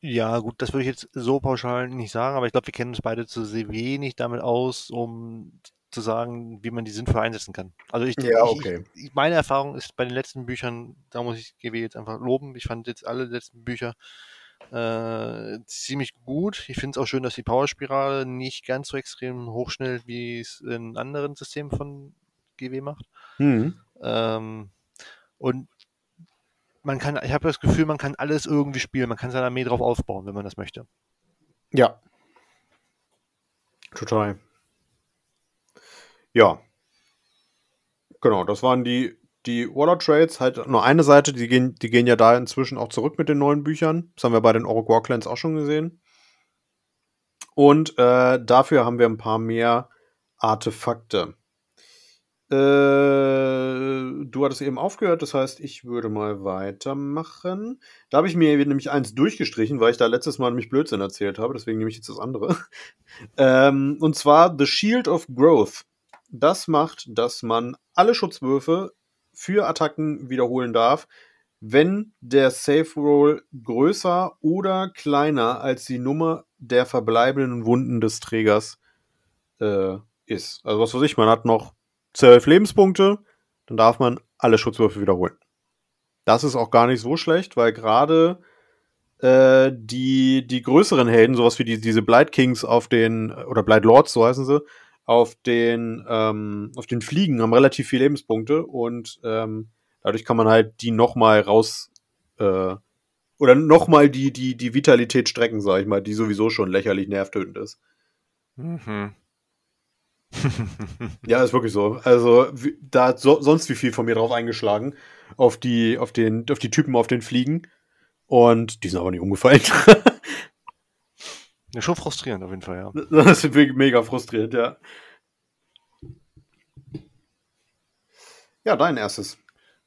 Ja, gut, das würde ich jetzt so pauschal nicht sagen, aber ich glaube, wir kennen uns beide zu sehr wenig damit aus, um zu sagen, wie man die sinnvoll einsetzen kann. Also ich, Ja, ich, okay. ich, meine Erfahrung ist bei den letzten Büchern, da muss ich GW jetzt einfach loben. Ich fand jetzt alle letzten Bücher äh, ziemlich gut. Ich finde es auch schön, dass die Powerspirale nicht ganz so extrem hochschnellt, wie es in anderen Systemen von GW macht. Hm. Ähm, und man kann, ich habe das Gefühl, man kann alles irgendwie spielen. Man kann seine Armee drauf aufbauen, wenn man das möchte. Ja. Total. Ja. Genau, das waren die, die Waller Trades. Halt nur eine Seite, die gehen, die gehen ja da inzwischen auch zurück mit den neuen Büchern. Das haben wir bei den Orc War Clans auch schon gesehen. Und äh, dafür haben wir ein paar mehr Artefakte. Äh, du hattest eben aufgehört, das heißt, ich würde mal weitermachen. Da habe ich mir nämlich eins durchgestrichen, weil ich da letztes Mal nämlich Blödsinn erzählt habe, deswegen nehme ich jetzt das andere. [laughs] ähm, und zwar The Shield of Growth. Das macht, dass man alle Schutzwürfe für Attacken wiederholen darf, wenn der Safe Roll größer oder kleiner als die Nummer der verbleibenden Wunden des Trägers äh, ist. Also was weiß ich, man hat noch 12 Lebenspunkte, dann darf man alle Schutzwürfe wiederholen. Das ist auch gar nicht so schlecht, weil gerade äh, die, die größeren Helden, sowas wie die, diese Blight Kings auf den, oder Blight Lords, so heißen sie, auf den, ähm, auf den Fliegen haben relativ viele Lebenspunkte und ähm, dadurch kann man halt die nochmal raus äh, oder nochmal die, die, die Vitalität strecken, sag ich mal, die sowieso schon lächerlich nervtötend ist. Mhm. [laughs] Ja, ist wirklich so. Also, da hat so, sonst wie viel von mir drauf eingeschlagen. Auf die, auf den, auf die Typen auf den Fliegen. Und die sind aber nicht umgefallen. [laughs] ja, schon frustrierend auf jeden Fall, ja. [laughs] das ist wirklich mega frustrierend, ja. Ja, dein erstes.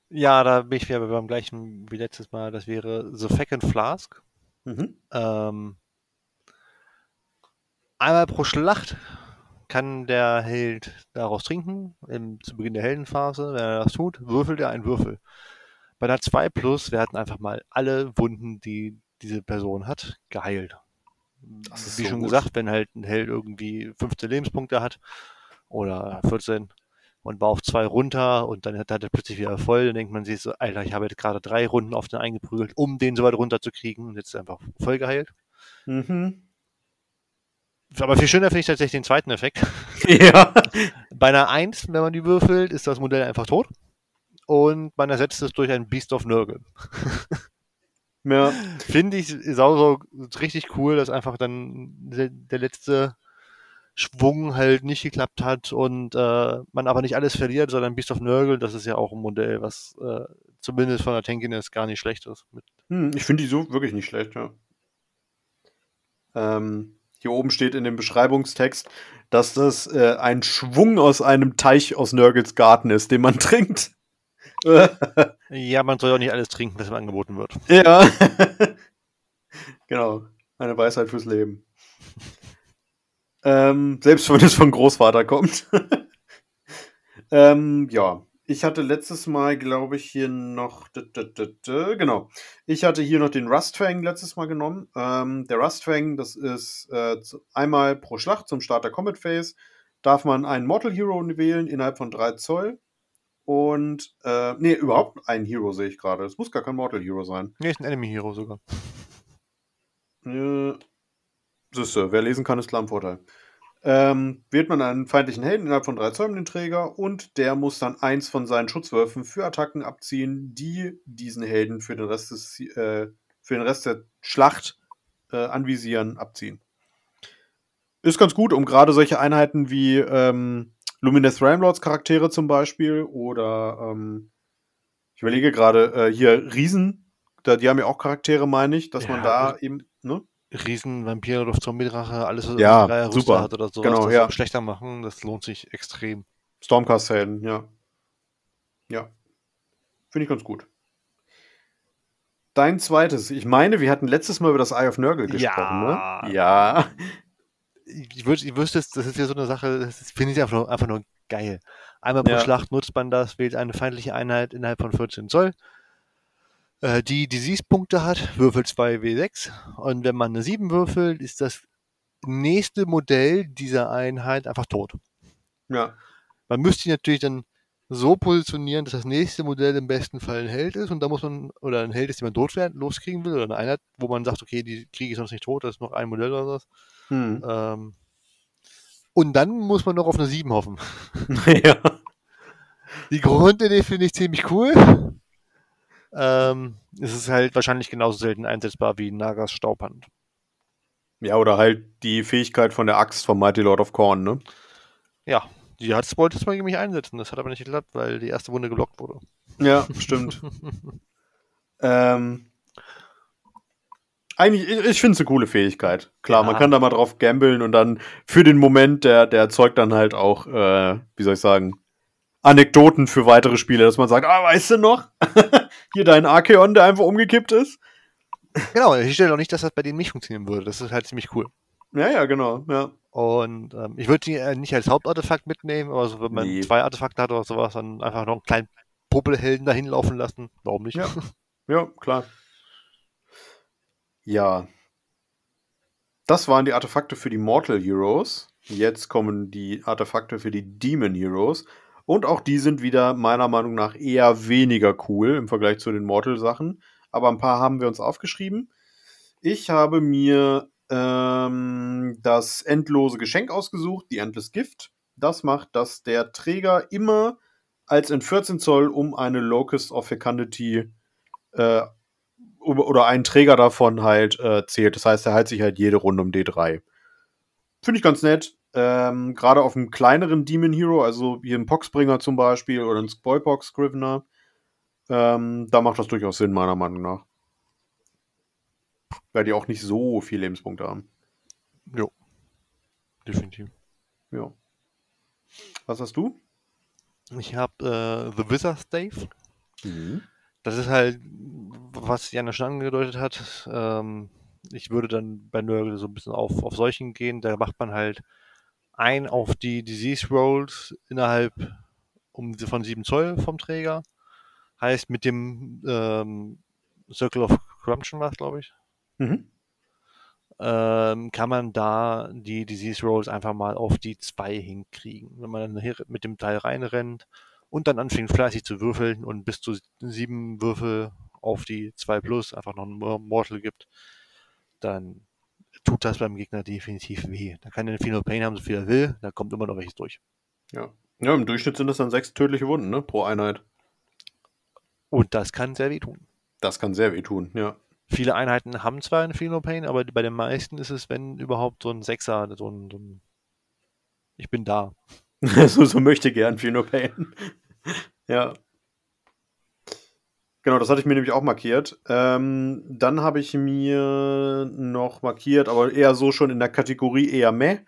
Ja, da bin ich wieder beim gleichen wie letztes Mal. Das wäre The Second Flask. Mhm. Ähm, einmal pro Schlacht kann der Held daraus trinken, im, zu Beginn der Heldenphase. Wenn er das tut, würfelt er einen Würfel. Bei der 2 Plus werden einfach mal alle Wunden, die diese Person hat, geheilt. Das ist Wie so schon gut. gesagt, wenn halt ein Held irgendwie 15 Lebenspunkte hat oder 14 und war auf zwei runter und dann hat, hat er plötzlich wieder voll, dann denkt man sich so, Alter, ich habe jetzt gerade drei Runden auf den eingeprügelt, um den so weit runterzukriegen und jetzt ist er einfach voll geheilt. Mhm. Aber viel schöner finde ich tatsächlich den zweiten Effekt. [laughs] [laughs] Ja. Bei einer 1, wenn man die würfelt, ist das Modell einfach tot. Und man ersetzt es durch ein Beast of Nurgle. [laughs] ja. Finde ich sau, sau richtig cool, dass einfach dann der, der letzte Schwung halt nicht geklappt hat und äh, man aber nicht alles verliert, sondern Beast of Nurgle, das ist ja auch ein Modell, was äh, zumindest von der Tankiness gar nicht schlecht ist. Mit Hm, ich finde die so wirklich nicht schlecht, ja. Ähm, hier oben steht in dem Beschreibungstext, dass das äh, ein Schwung aus einem Teich aus Nurgles Garten ist, den man [laughs] trinkt. Ja, man soll ja auch nicht alles trinken, was ihm angeboten wird. [laughs] ja. [laughs] genau. Eine Weisheit fürs Leben. ähm, selbst wenn es von Großvater kommt. [laughs] ähm, ja. Ich hatte letztes Mal, glaube ich, hier noch. Genau. Ich hatte hier noch den Rustfang letztes Mal genommen. Ähm, der Rustfang, das ist äh, einmal pro Schlacht zum Start der Comet Phase. Darf man einen Mortal Hero wählen innerhalb von 3 Zoll. Und, äh, nee, überhaupt einen Hero sehe ich gerade. Es muss gar kein Mortal Hero sein. Nee, ist ein Enemy Hero sogar. Äh, Siehste, wer lesen kann, ist klar im Vorteil. Ähm, wählt man einen feindlichen Helden innerhalb von drei Zäumen den Träger und der muss dann eins von seinen Schutzwürfen für Attacken abziehen, die diesen Helden für den Rest, des, äh, für den Rest der Schlacht äh, anvisieren, abziehen. Ist ganz gut, um gerade solche Einheiten wie ähm, Luminous Ramlords Charaktere zum Beispiel oder ähm, ich überlege gerade äh, hier Riesen, da, die haben ja auch Charaktere, meine ich, dass man Ja, da also- eben, ne? Riesen, Vampir oder Zombie-Drache, alles, was Ja, drei super. hat oder so, Genau, das ja. schlechter machen, das lohnt sich extrem. Stormcast-Helden, ja. Ja. Finde ich ganz gut. Dein zweites. Ich meine, wir hatten letztes Mal über das Eye of Nurgle gesprochen, Ja. ne? Ja. Ich, würd, ich wüsste, das ist ja so eine Sache, das finde ich einfach nur, einfach nur geil. Einmal pro Ja. Schlacht nutzt man das, wählt eine feindliche Einheit innerhalb von 14 Zoll. Äh, die Disease-Punkte hat, würfelt 2 W6. Und wenn man eine 7 würfelt, ist das nächste Modell dieser Einheit einfach tot. Ja. Man müsste natürlich dann so positionieren, dass das nächste Modell im besten Fall ein Held ist und da muss man, oder ein Held ist, den man tot werden, loskriegen will, oder eine Einheit, wo man sagt, okay, die kriege ich sonst nicht tot, das ist noch ein Modell oder was. Hm. Ähm, und dann muss man noch auf eine 7 hoffen. [laughs] ja. Die Grundidee finde ich ziemlich cool. Ähm, es ist halt wahrscheinlich genauso selten einsetzbar wie Nagas Staubhand. Ja, oder halt die Fähigkeit von der Axt von Mighty Lord of Korn, ne? Ja, die hat wollte es mal gegen mich einsetzen. Das hat aber nicht geklappt, weil die erste Wunde gelockt wurde. Ja, [laughs] stimmt. ähm, eigentlich, ich, ich finde es eine coole Fähigkeit. Klar, Ja. man kann da mal drauf gambeln und dann für den Moment, der, der erzeugt dann halt auch, äh, wie soll ich sagen, Anekdoten für weitere Spiele, dass man sagt, ah, weißt du noch? [laughs] Hier dein Archeon, der einfach umgekippt ist. Genau, ich stelle auch nicht, dass das bei denen nicht funktionieren würde. Das ist halt ziemlich cool. Ja, ja, genau. Ja. Und ähm, ich würde die äh, nicht als Hauptartefakt mitnehmen, aber so, wenn man Nee. zwei Artefakte hat oder sowas, dann einfach noch einen kleinen Puppelhelden dahin laufen lassen. Warum nicht? Ja. [laughs] Ja, klar. Ja. Das waren die Artefakte für die Mortal Heroes. Jetzt kommen die Artefakte für die Demon Heroes. Und auch die sind wieder meiner Meinung nach eher weniger cool im Vergleich zu den Mortal-Sachen. Aber ein paar haben wir uns aufgeschrieben. Ich habe mir ähm, das endlose Geschenk ausgesucht, die Endless Gift. Das macht, dass der Träger immer als in 14 Zoll um eine Locust of Fecundity äh, oder einen Träger davon halt äh, zählt. Das heißt, er heilt sich halt jede Runde um D3. Finde ich ganz nett. Ähm, Gerade auf einem kleineren Demon Hero, also wie ein Poxbringer zum Beispiel oder ein Spoilpox Scrivener, ähm, da macht das durchaus Sinn, meiner Meinung nach. Weil die auch nicht so viele Lebenspunkte haben. Jo. Definitiv. Ja. Was hast du? Ich habe äh, The Wizard's Stave. Mhm. Das ist halt, was Jana schon angedeutet hat. Ähm, ich würde dann bei Nurgle so ein bisschen auf, auf solchen gehen. Da macht man halt ein auf die Disease Rolls innerhalb um, von 7 Zoll vom Träger. Heißt, mit dem ähm, Circle of Corruption war es, glaube ich, Mhm. ähm, kann man da die Disease Rolls einfach mal auf die 2 hinkriegen. Wenn man dann hier mit dem Teil reinrennt und dann anfängt fleißig zu würfeln und bis zu sieben Würfel auf die 2 plus einfach noch ein Mor- Mortal gibt, dann tut das beim Gegner definitiv weh. Da kann der Final Pain haben, so viel er will, da kommt immer noch welches durch. Ja. Ja, im Durchschnitt sind das dann sechs tödliche Wunden, ne? Pro Einheit. Und das kann sehr weh tun. Das kann sehr wehtun, ja. Viele Einheiten haben zwar einen Final Pain, aber bei den meisten ist es, wenn überhaupt, so ein Sechser, so ein, so ein Ich bin da. [laughs] so, so möchte gern Fino Pain. [laughs] ja. Genau, das hatte ich mir nämlich auch markiert. Ähm, dann habe ich mir noch markiert, aber eher so schon in der Kategorie eher meh.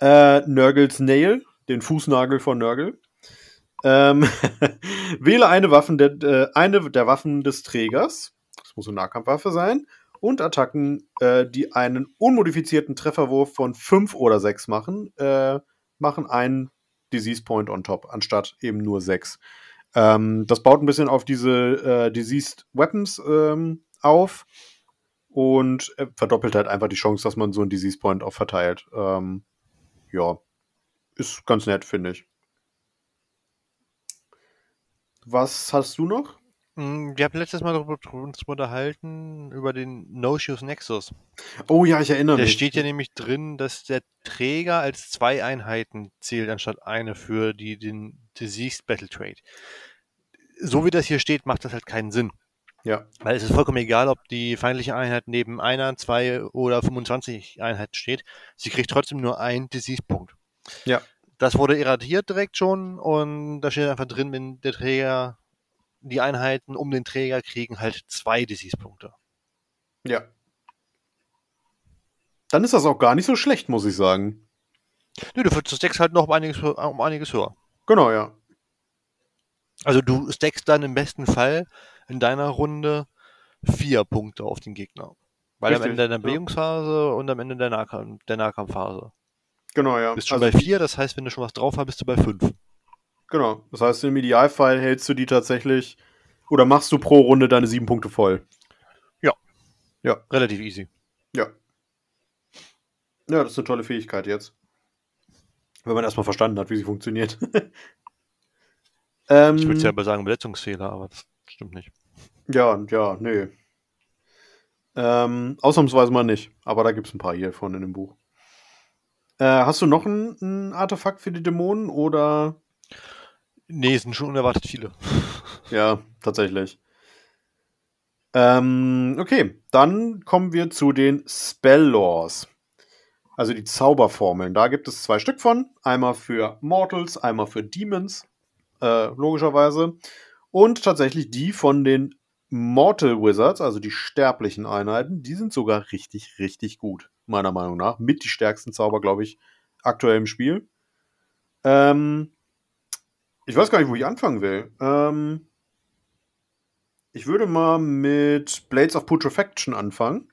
Äh, Nurgles Nail, den Fußnagel von Nurgle. Ähm, [laughs] wähle eine, Waffen der, äh, eine der Waffen des Trägers. Muss eine Nahkampfwaffe sein. Und Attacken, äh, die einen unmodifizierten Trefferwurf von 5 oder 6 machen, äh, machen einen Disease Point on top, anstatt eben nur 6. Ähm, das baut ein bisschen auf diese äh, Diseased Weapons ähm, auf und äh, verdoppelt halt einfach die Chance, dass man so einen Disease Point auch verteilt. Ähm, ja, ist ganz nett, finde ich. Was hast du noch? Mm, Wir haben letztes Mal darüber uns unterhalten, über den No-Shoes Nexus. Oh ja, ich erinnere Da mich. steht ja nämlich drin, dass der Träger als zwei Einheiten zählt, anstatt eine für die, den Diseased Battle Trade. So wie das hier steht, macht das halt keinen Sinn. Ja, Weil es ist vollkommen egal, ob die feindliche Einheit neben einer, zwei oder 25 Einheiten steht. Sie kriegt trotzdem nur einen Disease-Punkt. Ja. Das wurde irradiert direkt schon und da steht einfach drin, wenn der Träger, die Einheiten um den Träger kriegen halt zwei Disease-Punkte. ja. Dann ist das auch gar nicht so schlecht, muss ich sagen. Nö, du stackst halt noch um einiges, um einiges höher. Genau, ja. Also du stackst dann im besten Fall in deiner Runde vier Punkte auf den Gegner. Weil am Richtig, Ende deiner ja. Bewegungsphase und am Ende der, Nahkamp der Nahkampfphase. Genau, ja. Bist schon Also bei vier, das heißt, wenn du schon was drauf hast, bist du bei fünf. Genau. Das heißt, im Idealfall hältst du die tatsächlich oder machst du pro Runde deine sieben Punkte voll. Relativ easy. Ja. Ja, das ist eine tolle Fähigkeit jetzt. Wenn man erstmal verstanden hat, wie sie funktioniert. [laughs] ähm, ich würde ja aber sagen, Besetzungsfehler, aber das stimmt nicht. Ja, ja, nee. Ähm, ausnahmsweise mal nicht. Aber da gibt es ein paar hier von in dem Buch. Äh, hast du noch ein, ein, Artefakt für die Dämonen oder? Nee, es sind schon unerwartet viele. [laughs] ja, tatsächlich. Ähm, okay, dann kommen wir zu den Spell Laws. Also die Zauberformeln. Da gibt es zwei Stück von. Einmal für Mortals, einmal für Demons, äh, logischerweise. Und tatsächlich die von den Mortal Wizards, also die sterblichen Einheiten, die sind sogar richtig, richtig gut, meiner Meinung nach. Mit die stärksten Zauber, glaube ich, aktuell im Spiel. Ähm, ich weiß gar nicht, wo ich anfangen will. Ähm, ich würde mal mit Blades of Putrefaction anfangen.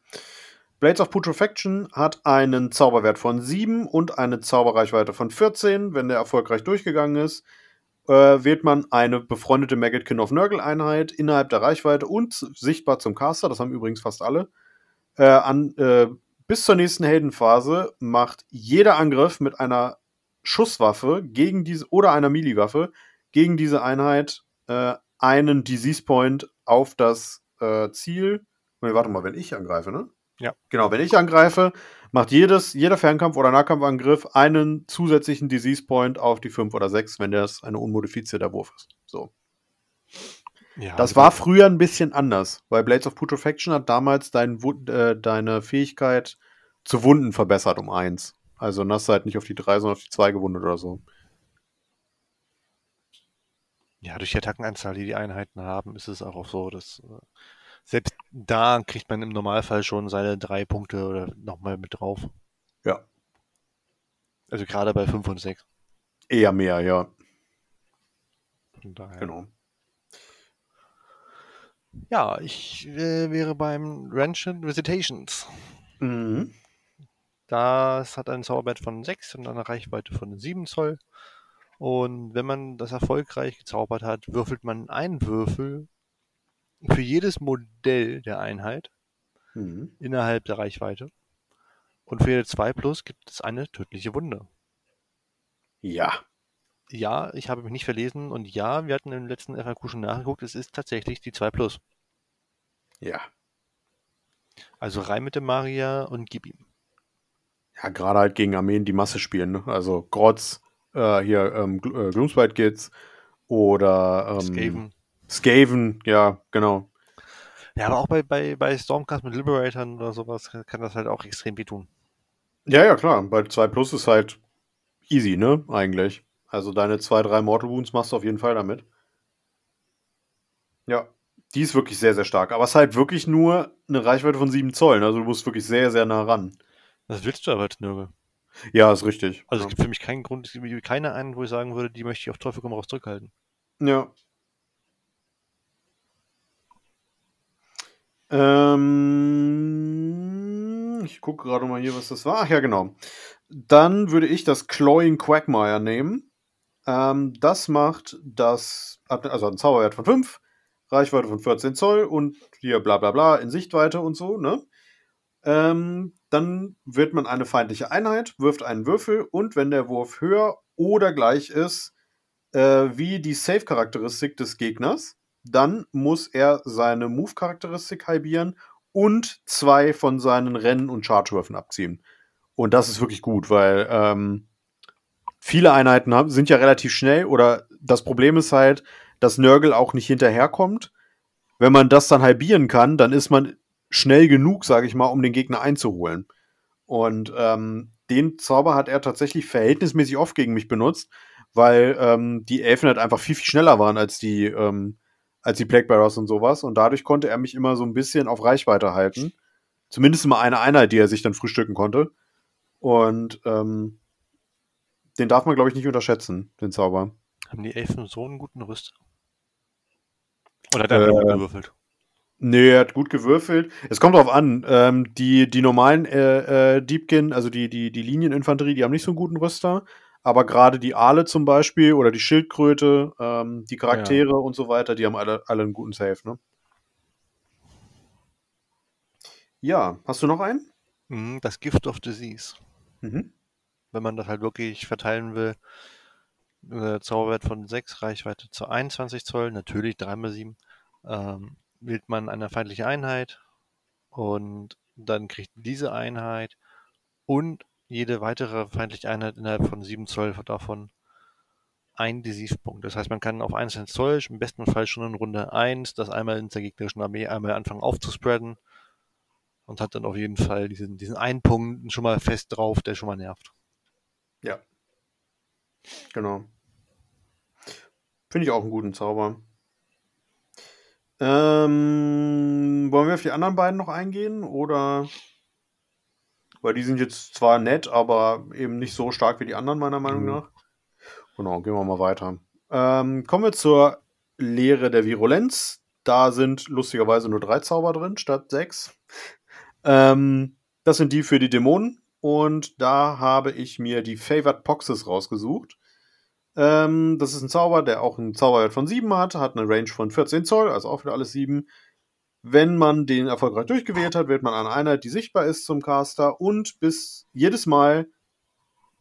Blades of Putrefaction hat einen Zauberwert von 7 und eine Zauberreichweite von 14. Wenn der erfolgreich durchgegangen ist, äh, wählt man eine befreundete Maggotkin of Nurgle Einheit innerhalb der Reichweite und sichtbar zum Caster, das haben übrigens fast alle, äh, an, äh, bis zur nächsten Heldenphase macht jeder Angriff mit einer Schusswaffe gegen diese oder einer Melee-Waffe gegen diese Einheit äh, einen Disease Point auf das äh, Ziel. Nee, warte mal, wenn ich angreife, ne? Ja. Genau, wenn ich angreife, macht jedes, jeder Fernkampf- oder Nahkampfangriff einen zusätzlichen Disease Point auf die 5 oder 6, wenn das ein unmodifizierter Wurf ist. So. Ja, das war früher ein bisschen anders, weil Blades of Putrefaction hat damals dein, äh, deine Fähigkeit zu Wunden verbessert um 1. Also du halt nicht auf die 3, sondern auf die 2 gewundet oder so. Ja, durch die Attackenanzahl, die die Einheiten haben, ist es auch so, dass äh, selbst da kriegt man im Normalfall schon seine drei Punkte oder nochmal mit drauf. Ja. Also gerade bei 5 und 6. Eher mehr, ja. Von daher. Genau. Ja, ich äh, wäre beim Rancid Visitations. Mhm. Das hat einen Zauberwert von 6 und eine Reichweite von 7 Zoll. Und wenn man das erfolgreich gezaubert hat, würfelt man einen Würfel für jedes Modell der Einheit mhm. innerhalb der Reichweite. Und für jede 2 Plus gibt es eine tödliche Wunde. Ja. Ja, ich habe mich nicht verlesen und ja, wir hatten im letzten FAQ schon nachgeguckt, es ist tatsächlich die 2 Plus. Ja. Also rein mit dem Maria und gib ihm. Ja, gerade halt gegen Armeen, die Masse spielen. Ne? Also Grotz, äh, hier ähm, äh, Gloomspite Kids oder ähm, Skaven. Skaven, ja, genau. Ja, aber auch bei, bei, bei Stormcast mit Liberatoren oder sowas kann das halt auch extrem wehtun. Ja, ja, klar. Bei 2 Plus ist halt easy, ne? Eigentlich. Also deine 2, 3 Mortal Wounds machst du auf jeden Fall damit. Ja, die ist wirklich sehr, sehr stark. Aber es ist halt wirklich nur eine Reichweite von 7 Zoll. Also du musst wirklich sehr, sehr nah ran. Das willst du aber als Nörgel. Ja, ist richtig. Also ja. es gibt für mich keinen Grund, keine einen, wo ich sagen würde, die möchte ich auf Teufel komm raus zurückhalten. Ja, Ähm, ich gucke gerade mal hier, was das war. Ach ja, genau. Dann würde ich das Clawing Quagmire nehmen. Ähm, das macht das, also ein Zauberwert von 5, Reichweite von 14 Zoll und hier bla bla bla in Sichtweite und so, ne? Ähm, dann wird man eine feindliche Einheit, wirft einen Würfel und wenn der Wurf höher oder gleich ist, äh, wie die Save-Charakteristik des Gegners, dann muss er seine Move-Charakteristik halbieren und zwei von seinen Rennen- und Charge-Würfen abziehen. Und das ist wirklich gut, weil ähm, viele Einheiten haben, sind ja relativ schnell oder das Problem ist halt, dass Nurgle auch nicht hinterherkommt. Wenn man das dann halbieren kann, dann ist man schnell genug, sage ich mal, um den Gegner einzuholen. Und ähm, den Zauber hat er tatsächlich verhältnismäßig oft gegen mich benutzt, weil ähm, die Elfen halt einfach viel, viel schneller waren als die, ähm, als die Plague Bearers und sowas. Und dadurch konnte er mich immer so ein bisschen auf Reichweite halten. Zumindest mal eine Einheit, die er sich dann frühstücken konnte. Und ähm, den darf man, glaube ich, nicht unterschätzen, den Zauber. Haben die Elfen so einen guten Rüster? Oder hat er äh, gewürfelt? Nee, er hat gut gewürfelt. Es kommt drauf an. Ähm, die, die normalen äh, äh, Deepkin, also die, die, die Linieninfanterie, die haben nicht so einen guten Rüster aber gerade die Aale zum Beispiel oder die Schildkröte, ähm, die Charaktere ja. und so weiter, die haben alle, alle einen guten Save, ne? Ja, hast du noch einen? Mhm, das Gift of Disease. Mhm. wenn man das halt wirklich verteilen will. Äh, Zauberwert von 6, Reichweite zu 21 Zoll, natürlich 3 x 7. Ähm, wählt man eine feindliche Einheit und dann kriegt diese Einheit und jede weitere feindliche Einheit innerhalb von 7 Zoll davon ein Desivpunkt. Das heißt, man kann auf einzelnen Zoll, im besten Fall schon in Runde 1, das einmal in der gegnerischen Armee einmal anfangen aufzuspreaden und hat dann auf jeden Fall diesen, diesen einen Punkt schon mal fest drauf, der schon mal nervt. Ja. Genau. Finde ich auch einen guten Zauber. Ähm, wollen wir auf die anderen beiden noch eingehen? Oder. Weil die sind jetzt zwar nett, aber eben nicht so stark wie die anderen, meiner Meinung mhm. nach. Genau, gehen wir mal weiter. Ähm, kommen wir zur Lehre der Virulenz. Da sind lustigerweise nur drei Zauber drin statt sechs. Ähm, das sind die für die Dämonen. Und da habe ich mir die Favored Poxes rausgesucht. Ähm, das ist ein Zauber, der auch einen Zauberwert von 7 hat, hat eine Range von 14 Zoll, also auch wieder alles 7. Wenn man den erfolgreich durchgewählt hat, wählt man eine Einheit, die sichtbar ist zum Caster und bis jedes Mal,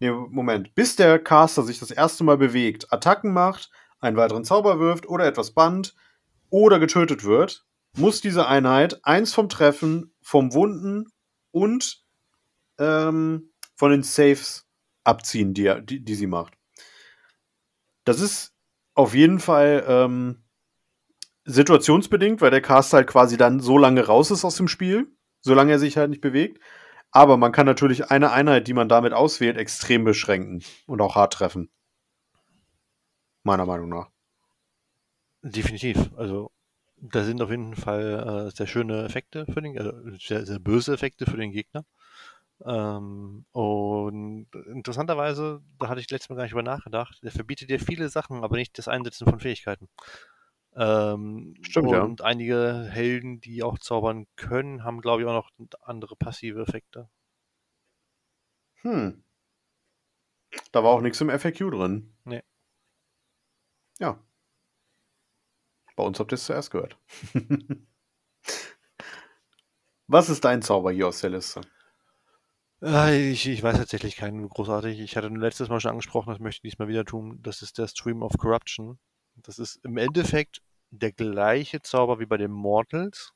nee, Moment, bis der Caster sich das erste Mal bewegt, Attacken macht, einen weiteren Zauber wirft oder etwas bannt oder getötet wird, muss diese Einheit eins vom Treffen, vom Wunden und ähm, von den Saves abziehen, die, die, die sie macht. Das ist auf jeden Fall ähm, situationsbedingt, weil der Cast halt quasi dann so lange raus ist aus dem Spiel, solange er sich halt nicht bewegt. Aber man kann natürlich eine Einheit, die man damit auswählt, extrem beschränken und auch hart treffen. Meiner Meinung nach. Definitiv. Also da sind auf jeden Fall äh, sehr schöne Effekte für den, also sehr, sehr böse Effekte für den Gegner. Ähm, und interessanterweise, da hatte ich letztes Mal gar nicht drüber nachgedacht, der verbietet dir viele Sachen, aber nicht das Einsetzen von Fähigkeiten. Ähm, Stimmt, und ja. einige Helden, die auch zaubern können, haben, glaube ich, auch noch andere passive Effekte. Hm. Da war auch nichts im FAQ drin. Nee. Ja. Bei uns habt ihr es zuerst gehört. [laughs] Was ist dein Zauber hier aus der Liste? Äh, ich, ich weiß tatsächlich keinen großartig. Ich hatte letztes Mal schon angesprochen, das möchte ich diesmal wieder tun. Das ist der Stream of Corruption. Das ist im Endeffekt der gleiche Zauber wie bei den Mortals,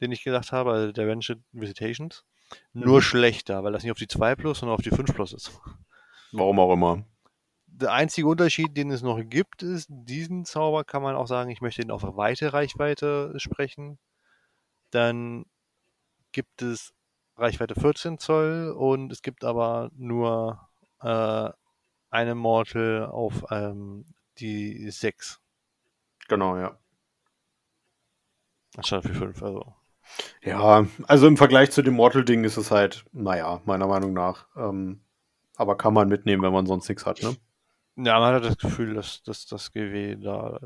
den ich gesagt habe, also der Venture Visitations. Nur mhm. schlechter, weil das nicht auf die 2 plus, sondern auf die 5 plus ist. Warum auch immer. Der einzige Unterschied, den es noch gibt, ist, diesen Zauber kann man auch sagen, ich möchte ihn auf weite Reichweite sprechen. Dann gibt es Reichweite 14 Zoll und es gibt aber nur äh, eine Mortal auf ähm, die 6. Genau, ja. Anstatt für 5, also. Ja, also im Vergleich zu dem Mortal-Ding ist es halt, naja, meiner Meinung nach. Ähm, aber kann man mitnehmen, wenn man sonst nichts hat, ne? Ja, man hat das Gefühl, dass, dass das GW da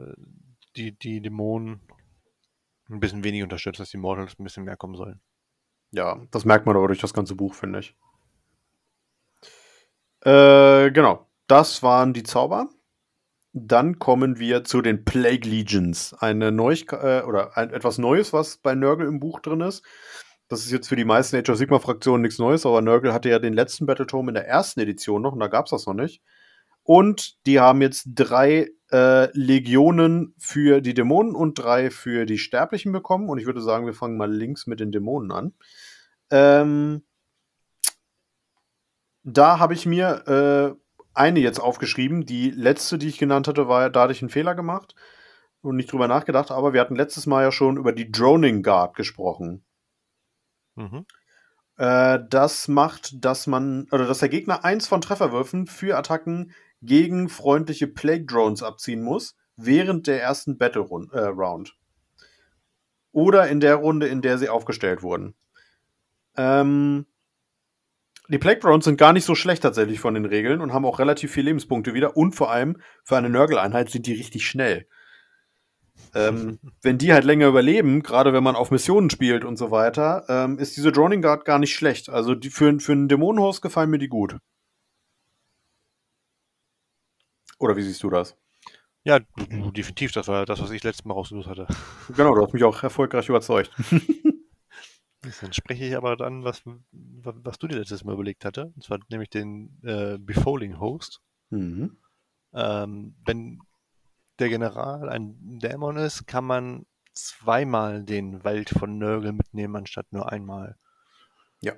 die, die Dämonen ein bisschen weniger unterstützt, dass die Mortals ein bisschen mehr kommen sollen. Ja, das merkt man aber durch das ganze Buch, finde ich. Äh, genau. Das waren die Zauber. Dann kommen wir zu den Plague Legions. Eine Neuigkeit äh, oder ein, etwas Neues, was bei Nurgle im Buch drin ist. Das ist jetzt für die meisten Age of Sigma-Fraktionen nichts Neues, aber Nurgle hatte ja den letzten Battletome in der ersten Edition noch und da gab es das noch nicht. Und die haben jetzt drei äh, Legionen für die Dämonen und drei für die Sterblichen bekommen. Und ich würde sagen, wir fangen mal links mit den Dämonen an. Ähm, da habe ich mir äh, eine jetzt aufgeschrieben. Die letzte, die ich genannt hatte, war, da hatte ich einen Fehler gemacht und nicht drüber nachgedacht. Aber wir hatten letztes Mal ja schon über die Droning Guard gesprochen. Mhm. Äh, das macht, dass man, oder dass der Gegner eins von Trefferwürfen für Attacken gegen freundliche Plague Drones abziehen muss, während der ersten Battle äh, Round. Oder in der Runde, in der sie aufgestellt wurden. Ähm, die Plague Drones sind gar nicht so schlecht tatsächlich von den Regeln und haben auch relativ viele Lebenspunkte wieder. Und vor allem für eine Nörgel-Einheit sind die richtig schnell. Ähm, [laughs] wenn die halt länger überleben, gerade wenn man auf Missionen spielt und so weiter, ähm, ist diese Droning Guard gar nicht schlecht. Also die, für, für einen Dämonenhost gefallen mir die gut. Oder wie siehst du das? Ja, definitiv. Das war das, was ich letztes Mal rausgesucht hatte. [laughs] Genau, du hast mich auch erfolgreich überzeugt. [laughs] Dann spreche ich aber dann, was, was du dir letztes Mal überlegt hatte. Und zwar nämlich den äh, Befoling Host. Mhm. Ähm, wenn der General ein Dämon ist, kann man zweimal den Wald von Nörgel mitnehmen, anstatt nur einmal. Ja.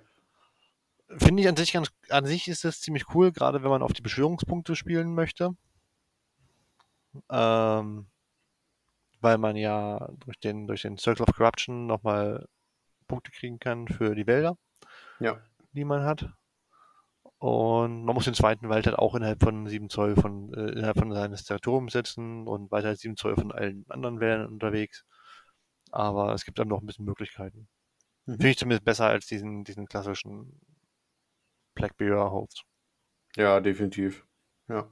Finde ich an sich ganz, an sich ist das ziemlich cool, gerade wenn man auf die Beschwörungspunkte spielen möchte. Ähm, weil man ja durch den, durch den Circle of Corruption nochmal Punkte kriegen kann für die Wälder, Ja. die man hat. Und man muss den zweiten Wald halt auch innerhalb von 7 Zoll von, äh, innerhalb von seines Territoriums setzen und weiter als 7 Zoll von allen anderen Wäldern unterwegs. Aber es gibt dann noch ein bisschen Möglichkeiten. Mhm. Finde ich zumindest besser als diesen, diesen klassischen Blackbeard Host. Ja, definitiv. Ja.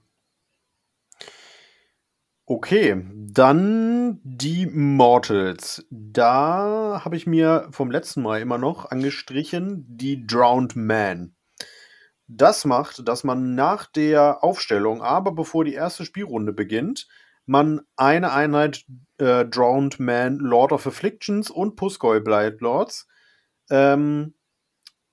Okay, dann die Mortals. Da habe ich mir vom letzten Mal immer noch angestrichen die Drowned Man. Das macht, dass man nach der Aufstellung, aber bevor die erste Spielrunde beginnt, man eine Einheit äh, Drowned Man Lord of Afflictions und Pusgoy Blight Lords ähm,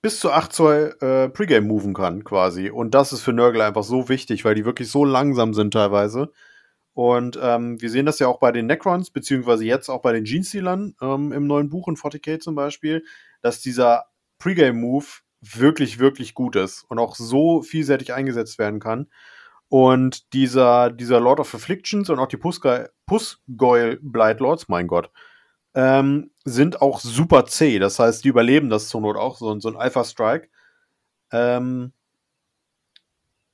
bis zu 8 Zoll äh, Pregame moven kann, quasi. Und das ist für Nurgle einfach so wichtig, weil die wirklich so langsam sind teilweise. Und ähm, wir sehen das ja auch bei den Necrons, beziehungsweise jetzt auch bei den Genestealern ähm, im neuen Buch in 40k zum Beispiel, dass dieser Pregame-Move wirklich, wirklich gut ist und auch so vielseitig eingesetzt werden kann. Und dieser, dieser Lord of Afflictions und auch die Pusgoyle Pusgoyle Blight Lords, mein Gott, ähm, sind auch super zäh. Das heißt, die überleben das zur Not auch, so, so ein Alpha Strike. Ähm,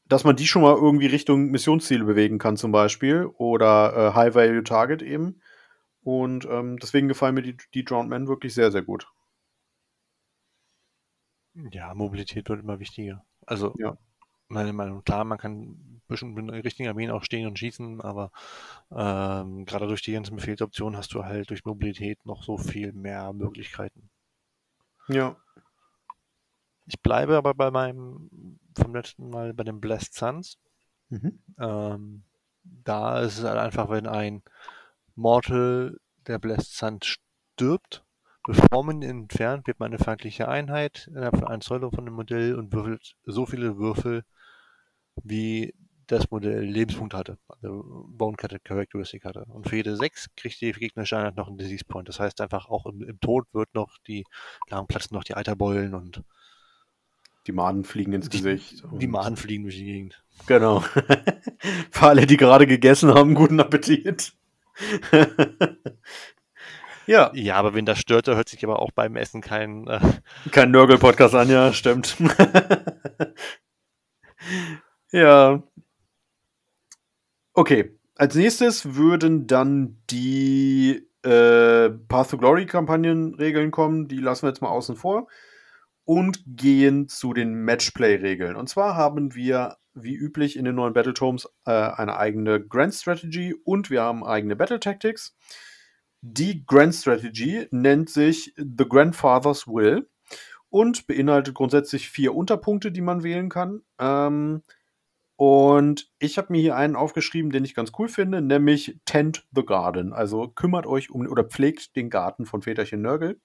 dass man die schon mal irgendwie Richtung Missionsziele bewegen kann, zum Beispiel. Oder äh, High Value Target eben. Und ähm, deswegen gefallen mir die, die Drowned Men wirklich sehr, sehr gut. Ja, Mobilität wird immer wichtiger. Also, Ja. meine Meinung, klar, man kann bestimmt mit richtigen Armeen auch stehen und schießen, aber ähm, gerade durch die ganzen Befehlsoptionen hast du halt durch Mobilität noch so viel mehr Möglichkeiten. Ja. Ich bleibe aber bei meinem vom letzten Mal bei den Blessed Suns. Mhm. Ähm, da ist es halt einfach, wenn ein Mortal der Blessed Sun stirbt, bevor man ihn entfernt, wird man eine feindliche Einheit innerhalb von 1 Zoll von dem Modell und würfelt so viele Würfel, wie das Modell Lebenspunkt hatte, also Bone Characteristic hatte. Und für jede 6 kriegt die gegnerische Einheit noch einen Disease Point. Das heißt einfach auch im, im Tod wird noch die, da platzen noch die Eiterbeulen und Die Maden fliegen ins die, Gesicht. die Mahnen fliegen durch die Gegend. Genau. [laughs] Für alle, die gerade gegessen haben, guten Appetit. [laughs] ja, Ja, aber wenn das stört, da hört sich aber auch beim Essen kein, äh, kein Nörgel-Podcast an, ja, stimmt. [laughs] ja. Okay, als nächstes würden dann die äh, Path to Glory-Kampagnenregeln kommen. Die lassen wir jetzt mal außen vor. Und gehen zu den Matchplay-Regeln. Und zwar haben wir, wie üblich in den neuen Battletomes, äh, eine eigene Grand Strategy und wir haben eigene Battle Tactics. Die Grand Strategy nennt sich The Grandfather's Will und beinhaltet grundsätzlich vier Unterpunkte, die man wählen kann. Ähm, und ich habe mir hier einen aufgeschrieben, den ich ganz cool finde, nämlich Tend the Garden. Also kümmert euch um oder pflegt den Garten von Väterchen Nörgel.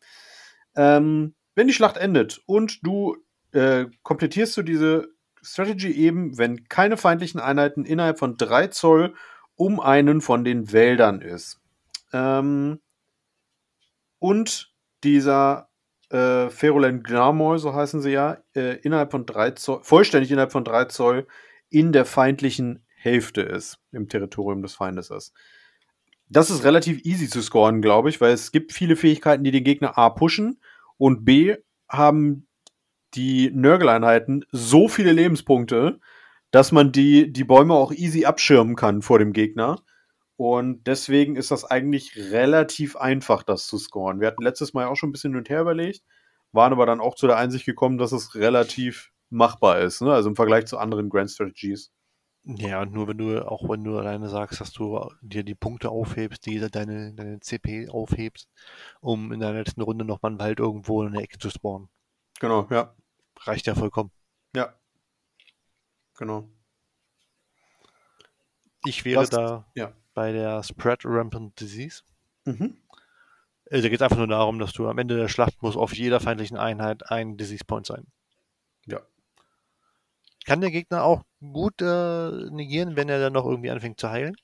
Ähm, wenn die Schlacht endet und du äh, komplettierst du diese Strategy eben, wenn keine feindlichen Einheiten innerhalb von 3 Zoll um einen von den Wäldern ist. Ähm, und dieser äh, Ferulen Gnamoy, so heißen sie ja, äh, innerhalb von 3 Zoll, vollständig innerhalb von 3 Zoll in der feindlichen Hälfte ist, im Territorium des Feindes ist. Das ist relativ easy zu scoren, glaube ich, weil es gibt viele Fähigkeiten, die den Gegner A pushen und B haben die Nörgeleinheiten so viele Lebenspunkte, dass man die, die Bäume auch easy abschirmen kann vor dem Gegner. Und deswegen ist das eigentlich relativ einfach, das zu scoren. Wir hatten letztes Mal auch schon ein bisschen hin und her überlegt, waren aber dann auch zu der Einsicht gekommen, dass es relativ machbar ist, ne? also im Vergleich zu anderen Grand Strategies. Ja, und nur wenn du, auch wenn du alleine sagst, dass du dir die Punkte aufhebst, die deine, deine CP aufhebst, um in der letzten Runde nochmal einen Wald irgendwo in der Ecke zu spawnen. Genau, ja. Reicht ja vollkommen. Ja. Genau. Ich wäre Was- da ja. bei der Spread Rampant Disease. Mhm. Äh, da geht es einfach nur darum, dass du am Ende der Schlacht muss auf jeder feindlichen Einheit ein Disease Point sein. Kann der Gegner auch gut äh, negieren, wenn er dann noch irgendwie anfängt zu heilen?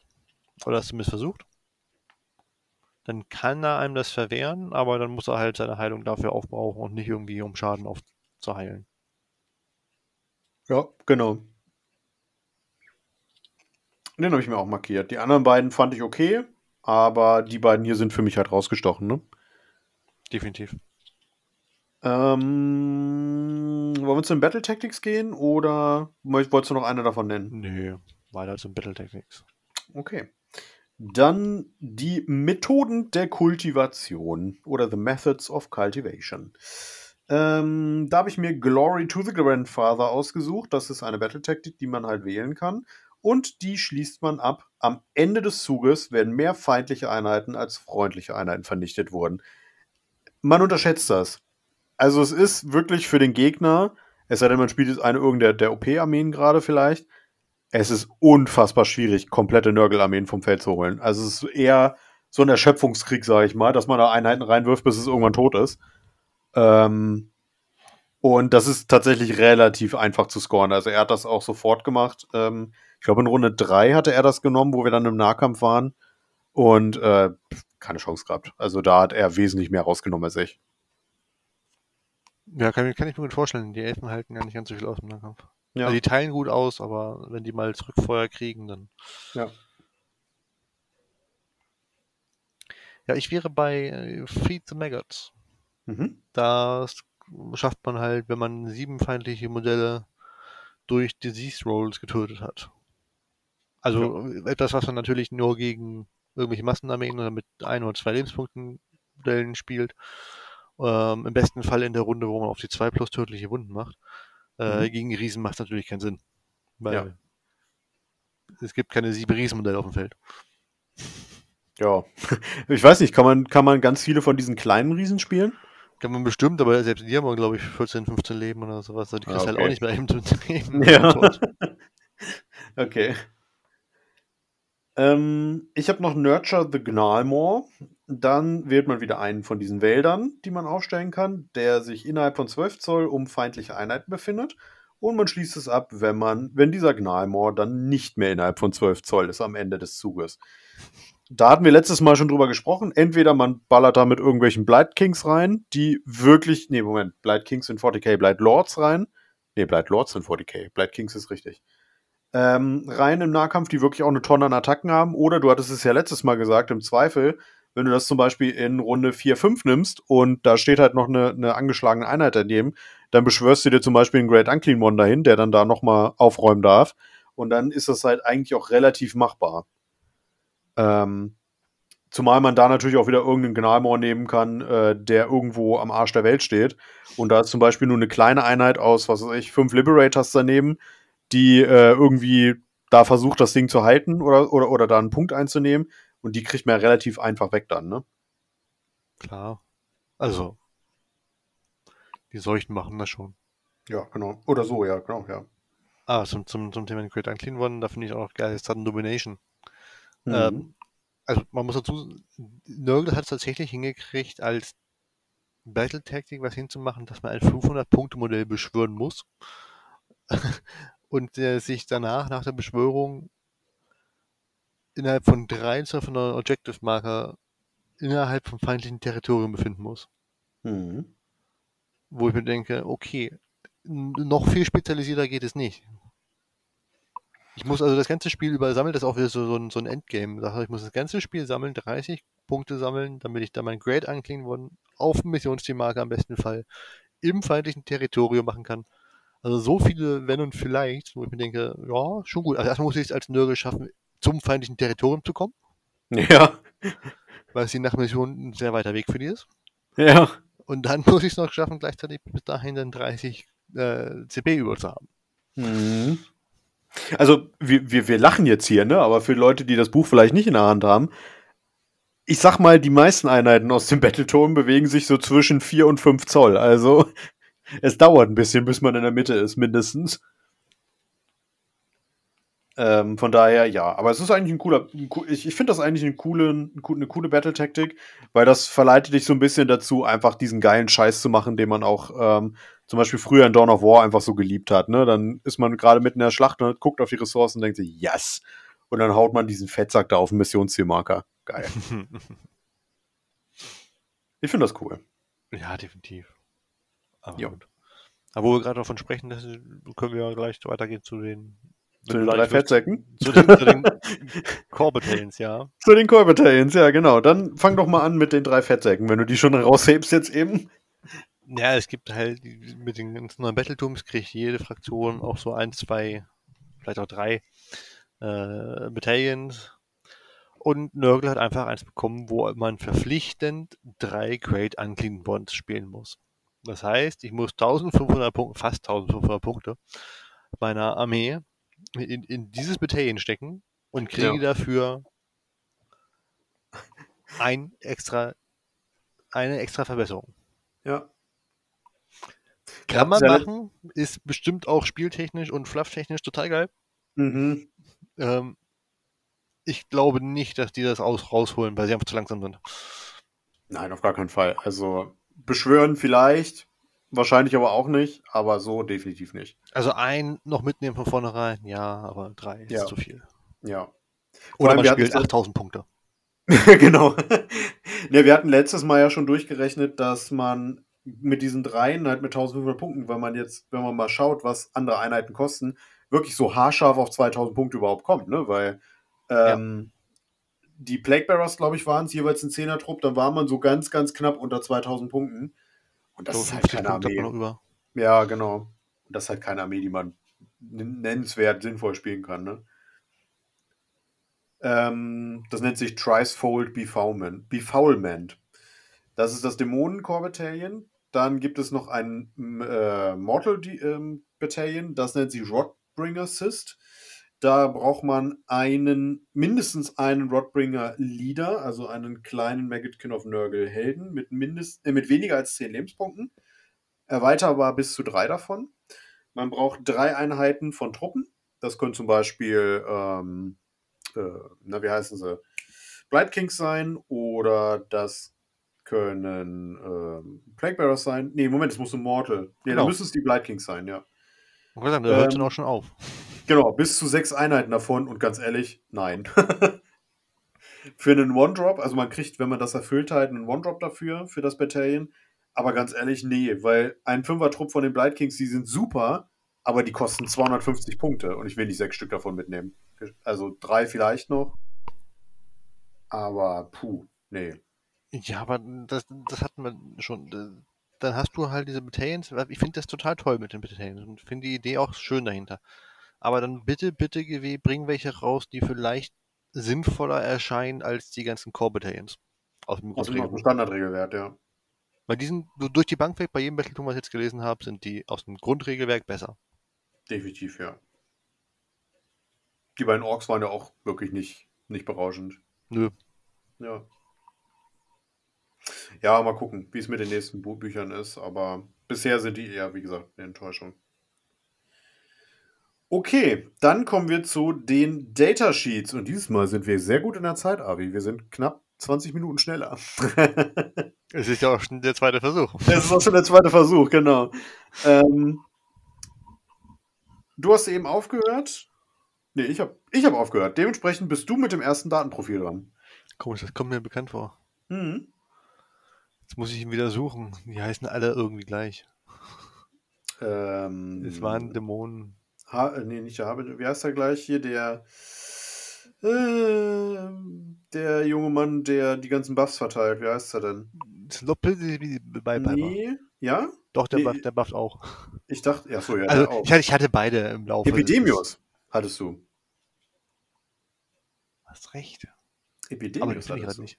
Oder es zumindest versucht? Dann kann er einem das verwehren, aber dann muss er halt seine Heilung dafür aufbrauchen und nicht irgendwie um Schaden aufzuheilen. Ja, genau. Den habe ich mir auch markiert. Die anderen beiden fand ich okay, aber die beiden hier sind für mich halt rausgestochen, ne? Definitiv. Ähm, wollen wir zu den Battle Tactics gehen oder wolltest du noch eine davon nennen? Nö, weiter zum Battle Tactics. Okay. Dann die Methoden der Kultivation oder The Methods of Cultivation. Ähm, da habe ich mir Glory to the Grandfather ausgesucht. Das ist eine Battle Tactic, die man halt wählen kann. Und die schließt man ab. Am Ende des Zuges werden mehr feindliche Einheiten als freundliche Einheiten vernichtet worden. Man unterschätzt das. Also es ist wirklich für den Gegner, es sei denn, man spielt jetzt eine irgendeiner der OP-Armeen gerade vielleicht, es ist unfassbar schwierig, komplette Nörgel-Armeen vom Feld zu holen. Also es ist eher so ein Erschöpfungskrieg, sage ich mal, dass man da Einheiten reinwirft, bis es irgendwann tot ist. Ähm, und das ist tatsächlich relativ einfach zu scoren. Also er hat das auch sofort gemacht. Ähm, ich glaube, in Runde 3 hatte er das genommen, wo wir dann im Nahkampf waren. Und äh, keine Chance gehabt. Also da hat er wesentlich mehr rausgenommen als ich. Ja, kann, kann ich mir gut vorstellen. Die Elfen halten ja nicht ganz so viel aus im Nahkampf. Ja. Also die teilen gut aus, aber wenn die mal Zurückfeuer kriegen, dann. Ja. Ja, ich wäre bei äh, Feed the Maggots. Mhm. Das schafft man halt, wenn man sieben feindliche Modelle durch Disease Rolls getötet hat. Also ja. etwas, was man natürlich nur gegen irgendwelche Massenarmeen oder mit ein oder zwei Lebenspunkten Modellen spielt. Ähm, Im besten Fall in der Runde, wo man auf die 2 plus tödliche Wunden macht. Äh, mhm. Gegen Riesen macht es natürlich keinen Sinn. Weil ja. es gibt keine sieben Riesenmodelle auf dem Feld. Ja. [laughs] Ich weiß nicht, kann man, kann man ganz viele von diesen kleinen Riesen spielen? Kann man bestimmt, aber selbst die haben, glaube ich, 14, 15 Leben oder sowas. Die kriegst ah, okay. halt auch nicht mehr eben zu nehmen. [laughs] Ja. [laughs] okay. Ähm, ich habe noch Nurture the Gnalmore. Dann wählt man wieder einen von diesen Wäldern, die man aufstellen kann, der sich innerhalb von 12 Zoll um feindliche Einheiten befindet. Und man schließt es ab, wenn man, wenn dieser Gnalmore dann nicht mehr innerhalb von 12 Zoll ist am Ende des Zuges. Da hatten wir letztes Mal schon drüber gesprochen. Entweder man ballert da mit irgendwelchen Blight Kings rein, die wirklich, nee, Moment, Blight Kings sind 40k, Blight Lords rein. Nee, Blight Lords sind 40k, Blight Kings ist richtig ähm, rein im Nahkampf, die wirklich auch eine Tonne an Attacken haben. Oder du hattest es ja letztes Mal gesagt, im Zweifel, wenn du das zum Beispiel in Runde 4, 5 nimmst und da steht halt noch eine, eine angeschlagene Einheit daneben, dann beschwörst du dir zum Beispiel einen Great Unclean One dahin, der dann da nochmal aufräumen darf. Und dann ist das halt eigentlich auch relativ machbar. Ähm, zumal man da natürlich auch wieder irgendeinen Gnalmor nehmen kann, äh, der irgendwo am Arsch der Welt steht. Und da ist zum Beispiel nur eine kleine Einheit aus, was weiß ich, fünf Liberators daneben die äh, irgendwie da versucht, das Ding zu halten oder, oder, oder da einen Punkt einzunehmen. Und die kriegt man ja relativ einfach weg dann, ne? Klar. Also, die Seuchen machen das schon. Ja, genau. Oder so, ja, genau, ja. Ah, zum, zum, zum Thema Great Unclean One, da finde ich auch geil, Sudden Domination. Mhm. Ähm, also, man muss dazu, Nurgle hat es tatsächlich hingekriegt, als Battle-Tactic was hinzumachen, dass man ein 500-Punkte-Modell beschwören muss. [laughs] und der sich danach, nach der Beschwörung, innerhalb von drei von einer Objective-Marker innerhalb vom feindlichen Territorium befinden muss. Mhm. Wo ich mir denke, okay, noch viel spezialisierter geht es nicht. Ich muss also das ganze Spiel über sammeln, das ist auch wieder so, so, ein, so ein Endgame. Ich muss das ganze Spiel sammeln, 30 Punkte sammeln, damit ich dann mein Grade anklingen worden auf Missionszielmarker am besten Fall im feindlichen Territorium machen kann. Also so viele Wenn und Vielleicht, wo ich mir denke, ja, schon gut. Also erstmal muss ich es als Nörgel schaffen, zum feindlichen Territorium zu kommen. Ja. Weil es die Nachmission ein sehr weiter Weg für die ist. Ja. Und dann [laughs] muss ich es noch schaffen, gleichzeitig bis dahin dann 30 äh, CP über zu haben. Mhm. Also, wir, wir, wir lachen jetzt hier, ne? Aber für Leute, die das Buch vielleicht nicht in der Hand haben, ich sag mal, die meisten Einheiten aus dem Battleturm bewegen sich so zwischen 4 und 5 Zoll. Also, [laughs] es dauert ein bisschen, bis man in der Mitte ist, mindestens. Ähm, von daher, ja. Aber es ist eigentlich ein cooler. Ein, ich ich finde das eigentlich eine coole, eine coole Battle-Taktik, weil das verleitet dich so ein bisschen dazu, einfach diesen geilen Scheiß zu machen, den man auch ähm, zum Beispiel früher in Dawn of War einfach so geliebt hat. Ne? Dann ist man gerade mitten in der Schlacht und guckt auf die Ressourcen und denkt sich, yes! Und dann haut man diesen Fettsack da auf den Missionszielmarker. Geil. [laughs] ich finde das cool. Ja, definitiv. Aber ja. gut. Aber wo wir gerade davon sprechen, können wir gleich weitergehen zu den zu den drei Fettsäcken? Zu den, zu den [laughs] ja. Zu den Core Battalions, ja, genau. Dann fang doch mal an mit den drei Fettsäcken, wenn du die schon raushebst jetzt eben. Ja, es gibt halt mit den ganzen neuen Battletooms kriegt jede Fraktion auch so ein, zwei, vielleicht auch drei äh, Battalions. Und Nurgle hat einfach eins bekommen, wo man verpflichtend drei Great Unclean Bonds spielen muss. Das heißt, ich muss 1500 Punkte, fast 1500 Punkte meiner Armee in, in dieses Battalion stecken und kriege ja. dafür ein extra, eine extra Verbesserung. Ja. Kann man machen, ist bestimmt auch spieltechnisch und flufftechnisch total geil. Mhm. Ähm, ich glaube nicht, dass die das aus rausholen, weil sie einfach zu langsam sind. Nein, auf gar keinen Fall. Also beschwören vielleicht, Wahrscheinlich aber auch nicht, aber so definitiv nicht. Also ein noch mitnehmen von vornherein, ja, aber drei ist ja. zu viel. Ja. Oder man spielt 8000 Punkte. [laughs] genau. ja, [laughs] wir hatten letztes Mal ja schon durchgerechnet, dass man mit diesen dreien halt mit 1500 Punkten, weil man jetzt, wenn man mal schaut, was andere Einheiten kosten, wirklich so haarscharf auf 2000 Punkte überhaupt kommt, ne? Weil ähm, ja. die Plague Bearers, glaube ich, waren es jeweils ein Zehner-Trupp, dann war man so ganz, ganz knapp unter 2000 Punkten. Und das ist halt keine Armee. Ja, genau. Und das ist halt keine Armee, die man nennenswert sinnvoll spielen kann. Ne? Ähm, das nennt sich Tricefold Befoulment. Befoulment. Das ist das Dämonen-Core Battalion. Dann gibt es noch ein äh, Mortal ähm, Battalion, das nennt sich Rodbringer Sist. Da braucht man einen, mindestens einen Rodbringer Leader, also einen kleinen Maggotkin of Nurgle Helden mit, mindest, äh, mit weniger als 10 Lebenspunkten. Erweiterbar bis zu drei davon. Man braucht drei Einheiten von Truppen. Das können zum Beispiel, ähm, äh, na, wie heißen sie? Blight Kings sein oder das können ähm, Plague Bearers sein. Nee, Moment, es muss ein Mortal. Nee, genau. dann müssen es die Blight Kings sein, ja. Ich sagen, der ähm, hört dann auch schon auf. Genau, bis zu sechs Einheiten davon und ganz ehrlich, nein. [laughs] für einen One-Drop, also man kriegt, wenn man das erfüllt hat, einen One-Drop dafür, für das Battalion. Aber ganz ehrlich, nee, weil ein Fünfer-Trupp von den Blight Kings, die sind super, aber die kosten 250 Punkte und ich will nicht sechs Stück davon mitnehmen. Also drei vielleicht noch. Aber puh, nee. Ja, aber das, das hatten wir schon. Dann hast du halt diese Battalions. Ich finde das total toll mit den Battalions und finde die Idee auch schön dahinter. Aber dann bitte, bitte, GW, bring welche raus, die vielleicht sinnvoller erscheinen als die ganzen Core Battalions. Aus dem, aus dem Standardregelwerk, ja. Weil die sind durch die Bank weg, bei jedem Battleton, was ich jetzt gelesen habe, sind die aus dem Grundregelwerk besser. Definitiv, ja. Die beiden Orks waren ja auch wirklich nicht, nicht berauschend. Nö. Ja. Ja, mal gucken, wie es mit den nächsten Büchern ist, aber bisher sind die eher, wie gesagt, eine Enttäuschung. Okay, dann kommen wir zu den Datasheets. Und dieses Mal sind wir sehr gut in der Zeit, Avi. Wir sind knapp 20 Minuten schneller. [laughs] es ist ja auch schon der zweite Versuch. Es ist auch schon der zweite Versuch, genau. Ähm, du hast eben aufgehört. Nee, ich habe ich hab aufgehört. Dementsprechend bist du mit dem ersten Datenprofil dran. Komisch, das kommt mir bekannt vor. Mhm. Jetzt muss ich ihn wieder suchen. Die heißen alle irgendwie gleich. Ähm, es waren Dämonen. Ha äh, nee, nicht der Habe, wie heißt er gleich hier? Der, äh, der junge Mann, der die ganzen Buffs verteilt. Wie heißt er denn? Sloppel bei Nee, ja? Doch, der, nee, Buff, der bufft auch. Ich dachte, ja, so, ja. Also, ich hatte, ich hatte beide im Laufe. Epidemios hattest du. Hast recht. Epidemios Aber hattest du. Nicht.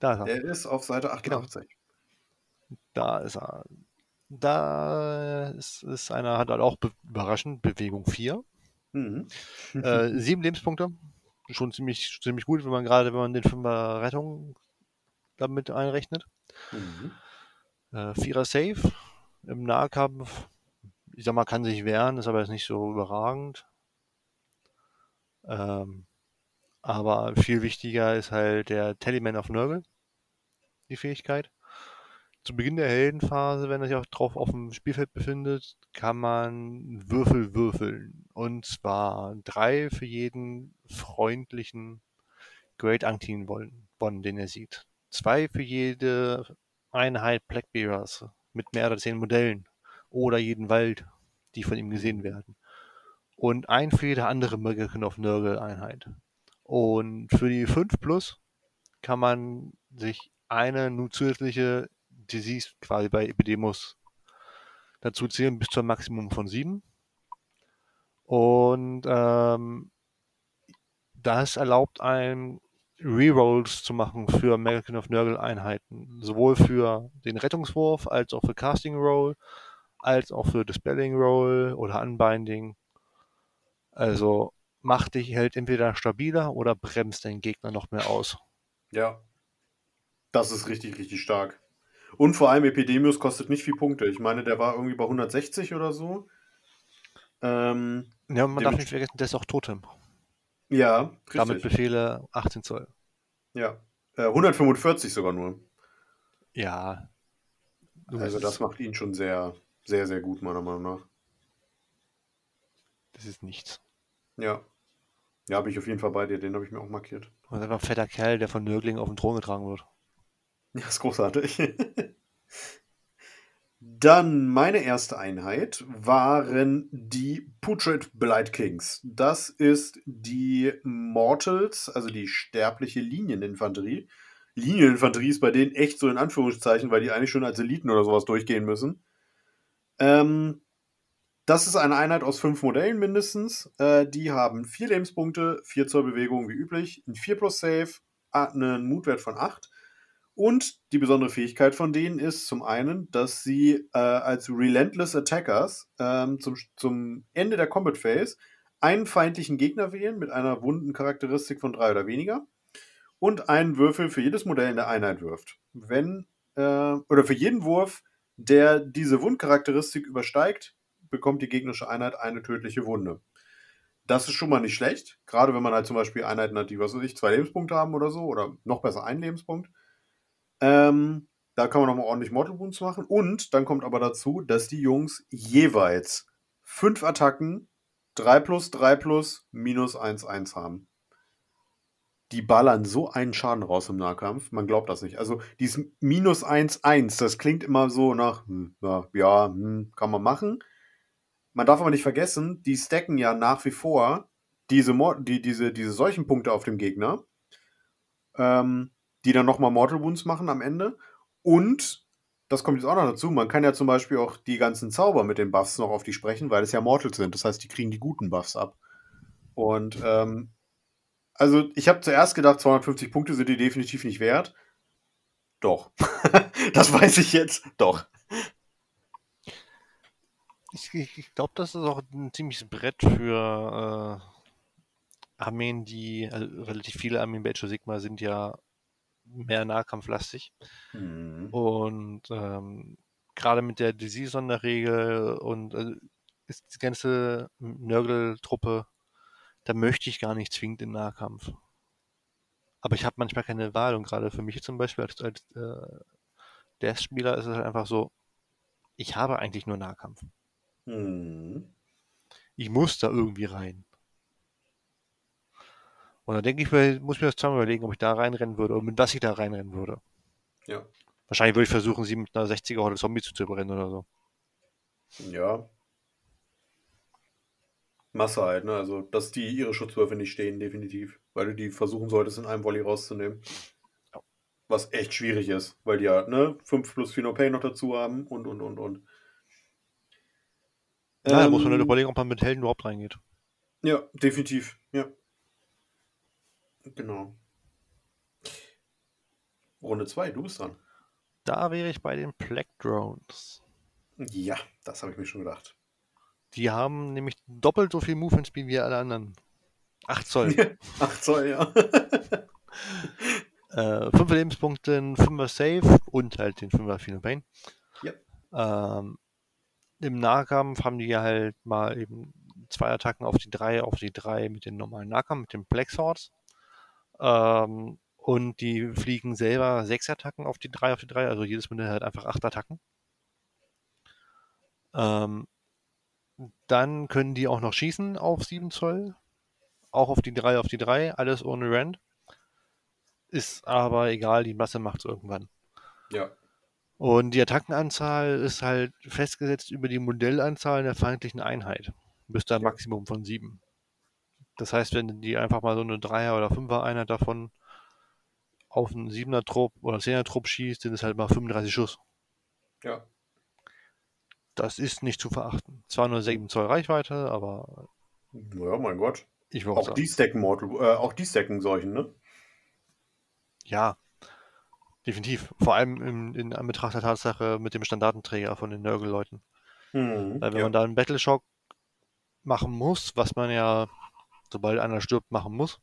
Da ist er. Der ist auf Seite 88. Genau. Da ist er. Da ist, ist einer, hat halt auch be überraschend Bewegung 4. Mhm. äh, [laughs] sieben Lebenspunkte. Schon ziemlich, ziemlich gut, wenn man gerade, wenn man den Fünfer Rettung damit einrechnet. Mhm. Äh, Vierer Safe im Nahkampf. Ich sag mal, kann sich wehren, ist aber jetzt nicht so überragend. Ähm, aber viel wichtiger ist halt der Tallyman of Nurgle, die Fähigkeit. Zu Beginn der Heldenphase, wenn er sich auch drauf auf dem Spielfeld befindet, kann man Würfel würfeln. Und zwar drei für jeden freundlichen Great Unclean One, den er sieht. Zwei für jede Einheit Blackbearers mit mehr als zehn Modellen. Oder jeden Wald, die von ihm gesehen werden. Und ein für jede andere Möglichkeit of Nurgle Einheit. Und für die 5 Plus kann man sich eine nur zusätzliche Disease quasi bei Epidemus dazu zählen bis zum Maximum von 7. Und ähm, das erlaubt einem Rerolls zu machen für American of Nurgle Einheiten. Sowohl für den Rettungswurf als auch für Casting Roll, als auch für Dispelling Roll oder Unbinding. Also macht dich halt entweder stabiler oder bremst den Gegner noch mehr aus. Ja. Das ist richtig, richtig stark. Und vor allem Epidemius kostet nicht viel Punkte. Ich meine, der war irgendwie bei 160 oder so. Ähm, ja, man darf nicht vergessen, der ist auch Totem. Ja, richtig. Damit Befehle 18 Zoll. Ja, äh, 145 sogar nur. Ja. Also das macht ihn schon sehr, sehr, sehr gut, meiner Meinung nach. Das ist nichts. Ja. Ja, bin ich auf jeden Fall bei dir. Den habe ich mir auch markiert. Und einfach ein fetter Kerl, der von Nörgling auf den Thron getragen wird. Ja, ist großartig. Dann meine erste Einheit waren die Putrid Blight Kings. Das ist die Mortals, also die sterbliche Linieninfanterie. Linieninfanterie ist bei denen echt so in Anführungszeichen, weil die eigentlich schon als Eliten oder sowas durchgehen müssen. Ähm, das ist eine Einheit aus fünf Modellen mindestens. Äh, die haben vier Lebenspunkte, vier Zoll Bewegung wie üblich, ein 4 plus Save, einen Mutwert von 8 und die besondere Fähigkeit von denen ist zum einen, dass sie äh, als Relentless Attackers ähm, zum, zum Ende der Combat Phase einen feindlichen Gegner wählen mit einer wunden Charakteristik von drei oder weniger und einen Würfel für jedes Modell in der Einheit wirft. Wenn äh, oder für jeden Wurf, der diese Wundcharakteristik übersteigt, bekommt die gegnerische Einheit eine tödliche Wunde. Das ist schon mal nicht schlecht, gerade wenn man halt zum Beispiel Einheiten hat, die was weiß ich, zwei Lebenspunkte haben oder so oder noch besser einen Lebenspunkt. Ähm, da kann man nochmal ordentlich Mortal Wounds machen. Und dann kommt aber dazu, dass die Jungs jeweils fünf Attacken, 3 plus, 3 plus, minus 1, 1 haben. Die ballern so einen Schaden raus im Nahkampf, man glaubt das nicht. Also dieses minus 1, 1, das klingt immer so nach, hm, ja, ja hm, kann man machen. Man darf aber nicht vergessen, die stacken ja nach wie vor diese, die, diese, diese solchen Punkte auf dem Gegner. Ähm, die dann nochmal Mortal Wounds machen am Ende. Und, das kommt jetzt auch noch dazu, man kann ja zum Beispiel auch die ganzen Zauber mit den Buffs noch auf die sprechen, weil es ja Mortals sind. Das heißt, die kriegen die guten Buffs ab. Und, ähm, also ich habe zuerst gedacht, 250 Punkte sind die definitiv nicht wert. Doch. [laughs] das weiß ich jetzt. Doch. Ich, ich, ich glaube, das ist auch ein ziemliches Brett für äh, Armeen, die, also relativ viele Armeen bei Age Sigma sind ja mehr nahkampflastig. Mhm. Und ähm, gerade mit der Disease-Sonderregel und äh, ist die ganze Nörgel-Truppe, da möchte ich gar nicht zwingend in Nahkampf. Aber ich habe manchmal keine Wahl und gerade für mich zum Beispiel als, als äh, Death-Spieler ist es halt einfach so, ich habe eigentlich nur Nahkampf. Mhm. Ich muss da irgendwie rein. Und dann denke ich, muss ich mir das zweimal überlegen, ob ich da reinrennen würde oder mit was ich da reinrennen würde. Ja. Wahrscheinlich würde ich versuchen, sie mit einer 60er oder Zombie zu überrennen oder so. Ja. Masse halt, ne? Also, dass die ihre Schutzwürfe nicht stehen, definitiv. Weil du die versuchen solltest, in einem Volley rauszunehmen. Ja. Was echt schwierig ist, weil die ja, ne, 5 plus Pheno Pay noch dazu haben und und und und. Ja, ähm, da muss man halt überlegen, ob man mit Helden überhaupt reingeht. Ja, definitiv, ja. Genau. Runde 2, du bist dran. Da wäre ich bei den Plague Drones. Ja, das habe ich mir schon gedacht. Die haben nämlich doppelt so viel Movement Speed wie alle anderen. 8 Zoll. [laughs] 8 Zoll, ja. [laughs] äh, 5 Lebenspunkte, 5er Save und halt den 5er Final Pain. Ja. Ähm, Im Nahkampf haben die halt mal eben zwei Attacken auf die drei, auf die drei mit den normalen Nahkampf, mit den Black Swords. Ähm, und die fliegen selber sechs Attacken auf die drei, auf die drei. Also jedes Modell hat einfach acht Attacken. Ähm, dann können die auch noch schießen auf 7 Zoll. Auch auf die 3, auf die 3. Alles ohne Rand. Ist aber egal, die Masse macht es irgendwann. Ja. Und die Attackenanzahl ist halt festgesetzt über die Modellanzahl der feindlichen Einheit. Bis einem Ja. Maximum von 7. Das heißt, wenn die einfach mal so eine 3er- oder 5er-Einheit davon auf einen 7er-Trupp oder 10er-Trupp schießt, sind es halt mal 35 Schuss. Ja. Das ist nicht zu verachten. Zwar nur 7 Zoll Reichweite, aber Ja, mein Gott. ich Auch sagen, die stacken Mortal, äh, auch die stacken solchen, ne? ja, definitiv. Vor allem in, in Anbetracht der Tatsache mit dem Standardenträger von den Nörgel-Leuten. Mhm. Weil wenn ja. man da einen Battleshock machen muss, was man ja, sobald einer stirbt, machen muss,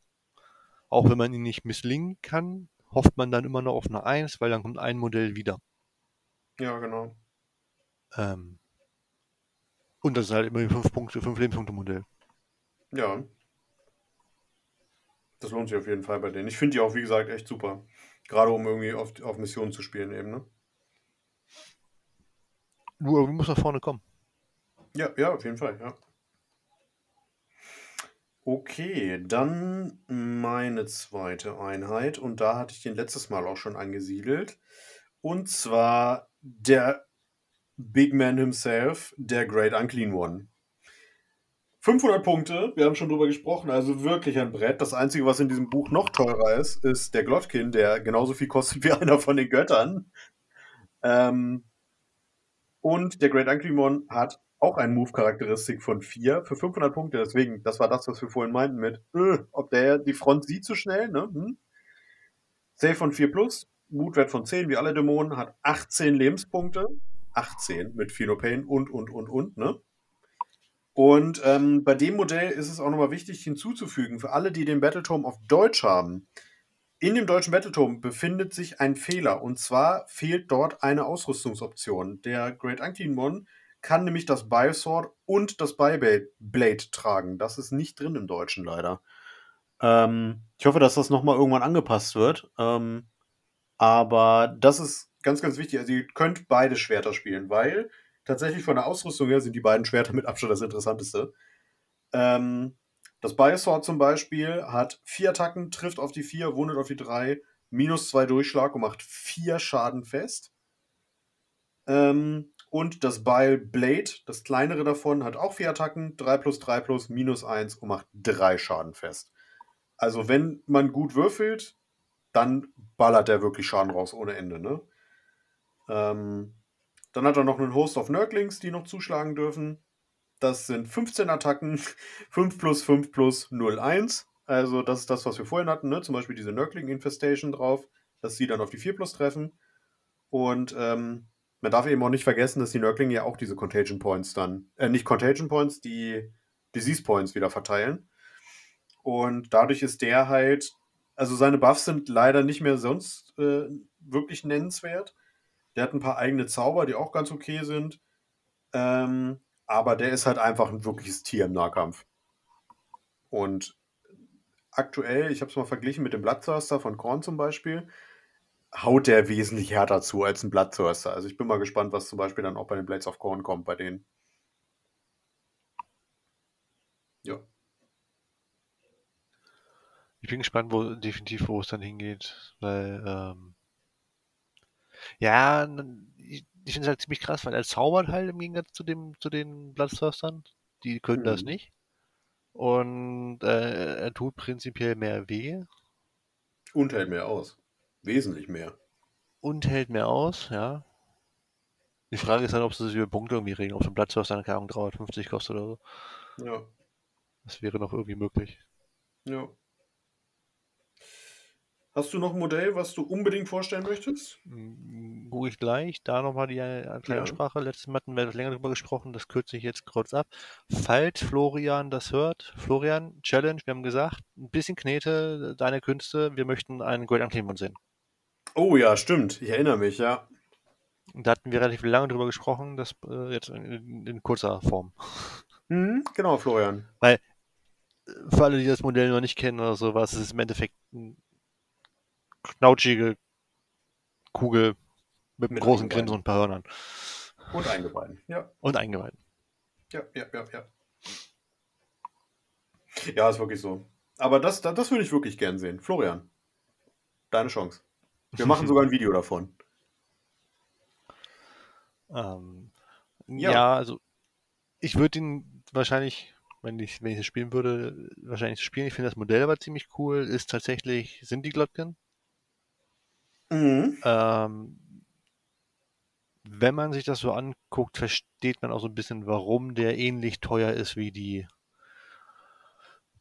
auch wenn man ihn nicht misslingen kann, hofft man dann immer noch auf eine 1, weil dann kommt ein Modell wieder. ja, genau. Ähm, und das ist halt immer 5 Punkte, 5 Lebenspunkte Modell. Ja. Das lohnt sich auf jeden Fall bei denen. Ich finde die auch, wie gesagt, echt super. Gerade um irgendwie auf, auf Missionen zu spielen eben, ne? Nur irgendwie muss nach vorne kommen. Ja, ja, auf jeden Fall, ja. Okay, dann meine zweite Einheit und da hatte ich den letztes Mal auch schon angesiedelt. Und zwar der Big Man himself, der Great Unclean One. 500 Punkte, wir haben schon drüber gesprochen, also wirklich ein Brett. Das Einzige, was in diesem Buch noch teurer ist, ist der Glotkin, der genauso viel kostet [laughs] wie einer von den Göttern. Ähm, und der Great Unclean One hat auch eine Move-Charakteristik von 4 für 500 Punkte. Deswegen, das war das, was wir vorhin meinten mit, äh, ob der die Front sieht zu schnell, ne? Hm? Save von 4 plus, Mutwert von 10, wie alle Dämonen, hat 18 Lebenspunkte. 18 mit Pain und, und, und, und, ne? Und ähm, bei dem Modell ist es auch nochmal wichtig hinzuzufügen, für alle, die den Battletome auf Deutsch haben, in dem deutschen Battletome befindet sich ein Fehler. Und zwar fehlt dort eine Ausrüstungsoption. Der Great Unclean One kann nämlich das Biosword und das Beyblade tragen. Das ist nicht drin im Deutschen leider. Ähm, ich hoffe, dass das nochmal irgendwann angepasst wird. Ähm, aber das ist ganz, ganz wichtig. Also ihr könnt beide Schwerter spielen, weil tatsächlich von der Ausrüstung her sind die beiden Schwerter mit Abstand das Interessanteste. Ähm, das Biosword zum Beispiel hat vier Attacken, trifft auf die vier, wundet auf die drei, minus zwei Durchschlag und macht vier Schaden fest. Ähm, und das Bile Blade, das kleinere davon, hat auch vier Attacken, 3 plus 3 plus, minus 1 und macht drei Schaden fest. Also wenn man gut würfelt, dann ballert er wirklich Schaden raus ohne Ende, ne? Ähm, dann hat er noch einen Host of Nurglings, die noch zuschlagen dürfen. Das sind 15 Attacken, [laughs] 5 plus 5 plus 0, 1. Also das ist das, was wir vorhin hatten, ne? Zum Beispiel diese Nurgling Infestation drauf, dass sie dann auf die 4 plus treffen. Und ähm, man darf eben auch nicht vergessen, dass die Nurglinge ja auch diese Contagion Points dann, äh, nicht Contagion Points, die Disease Points wieder verteilen. Und dadurch ist der halt, also seine Buffs sind leider nicht mehr sonst äh, wirklich nennenswert. Der hat ein paar eigene Zauber, die auch ganz okay sind. Ähm, aber der ist halt einfach ein wirkliches Tier im Nahkampf. Und aktuell, ich habe es mal verglichen mit dem Bloodthirster von Korn zum Beispiel, haut der wesentlich härter zu als ein Bloodthirster. Also ich bin mal gespannt, was zum Beispiel dann auch bei den Blades of Korn kommt bei denen. Ja. Ich bin gespannt, wo definitiv, wo es dann hingeht, weil ähm, ja, ich, ich finde es halt ziemlich krass, weil er zaubert halt im Gegensatz zu dem zu den Bloodthirstern. Die können das Mhm. nicht. Und äh, er tut prinzipiell mehr weh Und hält mehr aus. Wesentlich mehr. und hält mehr aus, ja. Die Frage ist dann, ob sie sich über Punkte irgendwie regeln, ob so ein Bloodthirster, keine Ahnung, 350 kostet oder so. Ja. Das wäre noch irgendwie möglich. Ja. Hast du noch ein Modell, was du unbedingt vorstellen möchtest? Mm, Gucke ich gleich. Da nochmal die äh, kleine Ja. Aussprache. Letztes Mal hatten wir länger drüber gesprochen. Das kürze ich jetzt kurz ab. Falls Florian das hört, Florian, Challenge, wir haben gesagt, ein bisschen Knete, deine Künste, wir möchten einen Great Unclean sehen. Oh ja, stimmt. Ich erinnere mich, ja. Und da hatten wir relativ lange drüber gesprochen, das äh, jetzt in, in, kurzer Form. Hm, genau, Florian. Weil, für alle, die das Modell noch nicht kennen oder sowas, es ist im Endeffekt eine knautschige Kugel mit einem Mit großen. Grinsen und ein paar Hörnern. Und Eingeweiden. Ja, Und Eingeweiden. ja, ja, ja, ja. Ja, ist wirklich so. Aber das, das, das würde ich wirklich gern sehen. Florian, deine Chance. Wir machen sogar ein Video davon. [laughs] Ähm, Ja. ja. also ich würde ihn wahrscheinlich, wenn ich, wenn ich es spielen würde, wahrscheinlich spielen. Ich finde das Modell aber ziemlich cool. Ist tatsächlich, sind die Glotken. Mhm. Ähm, wenn man sich das so anguckt, versteht man auch so ein bisschen, warum der ähnlich teuer ist wie die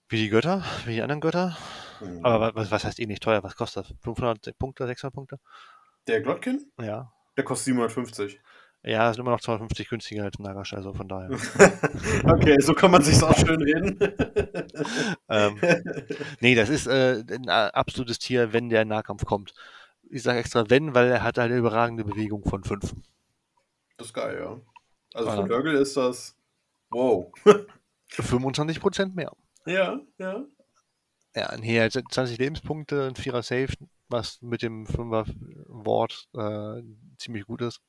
wie die Götter, wie die anderen Götter. Mhm. Aber wa- was, was heißt ähnlich teuer? Was kostet das? 500 Punkte, 600 Punkte? Der Glotkin, Ja. der kostet 750. Ja, ist immer noch 250 günstiger als Nagash, also von daher. [laughs] okay, so kann man sich's auch schön reden. [laughs] ähm, nee, das ist äh, ein a- absolutes Tier, wenn der in Nahkampf kommt. Ich sage extra wenn, weil er hat eine überragende Bewegung von 5. Das ist geil, ja. Also Ah. für Nörgel ist das. Wow. 25% mehr. Ja, ja. Ja, Heer, 20 Lebenspunkte, ein Vierer Safe, was mit dem Fünfer Wort äh, ziemlich gut ist.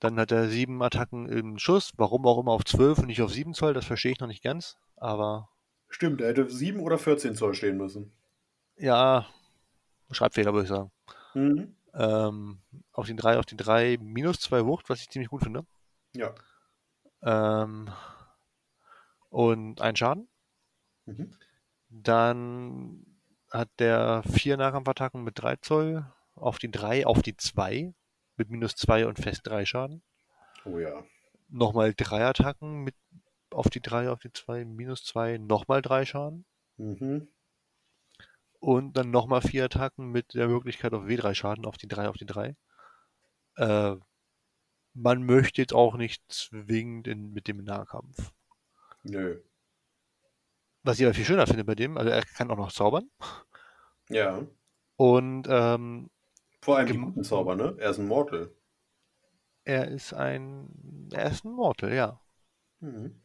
Dann hat er sieben Attacken im Schuss, warum auch immer auf 12 und nicht auf 7 Zoll, das verstehe ich noch nicht ganz. Aber Stimmt, er hätte 7 oder 14 Zoll stehen müssen. ja, Schreibfehler würde ich sagen. Mhm. Ähm, auf den 3, auf die 3 minus 2 Wucht, was ich ziemlich gut finde. Ja. Ähm, und ein Schaden. Mhm. Dann hat der vier Nahkampfattacken mit 3 Zoll auf die 3, auf die 2 mit minus 2 und fest 3 Schaden. Oh ja. Nochmal 3 Attacken mit auf die 3, auf die 2, minus 2, nochmal 3 Schaden. Mhm. Und dann nochmal 4 Attacken mit der Möglichkeit auf W3 Schaden auf die 3, auf die 3. Äh, man möchte jetzt auch nicht zwingend in, mit dem Nahkampf. Nö. Was ich aber viel schöner finde bei dem, also er kann auch noch zaubern. Ja. Und ähm, Vor allem die guten Zauber, ne? Er ist ein Mortal. er ist ein. Er ist ein Mortal, ja. Mhm.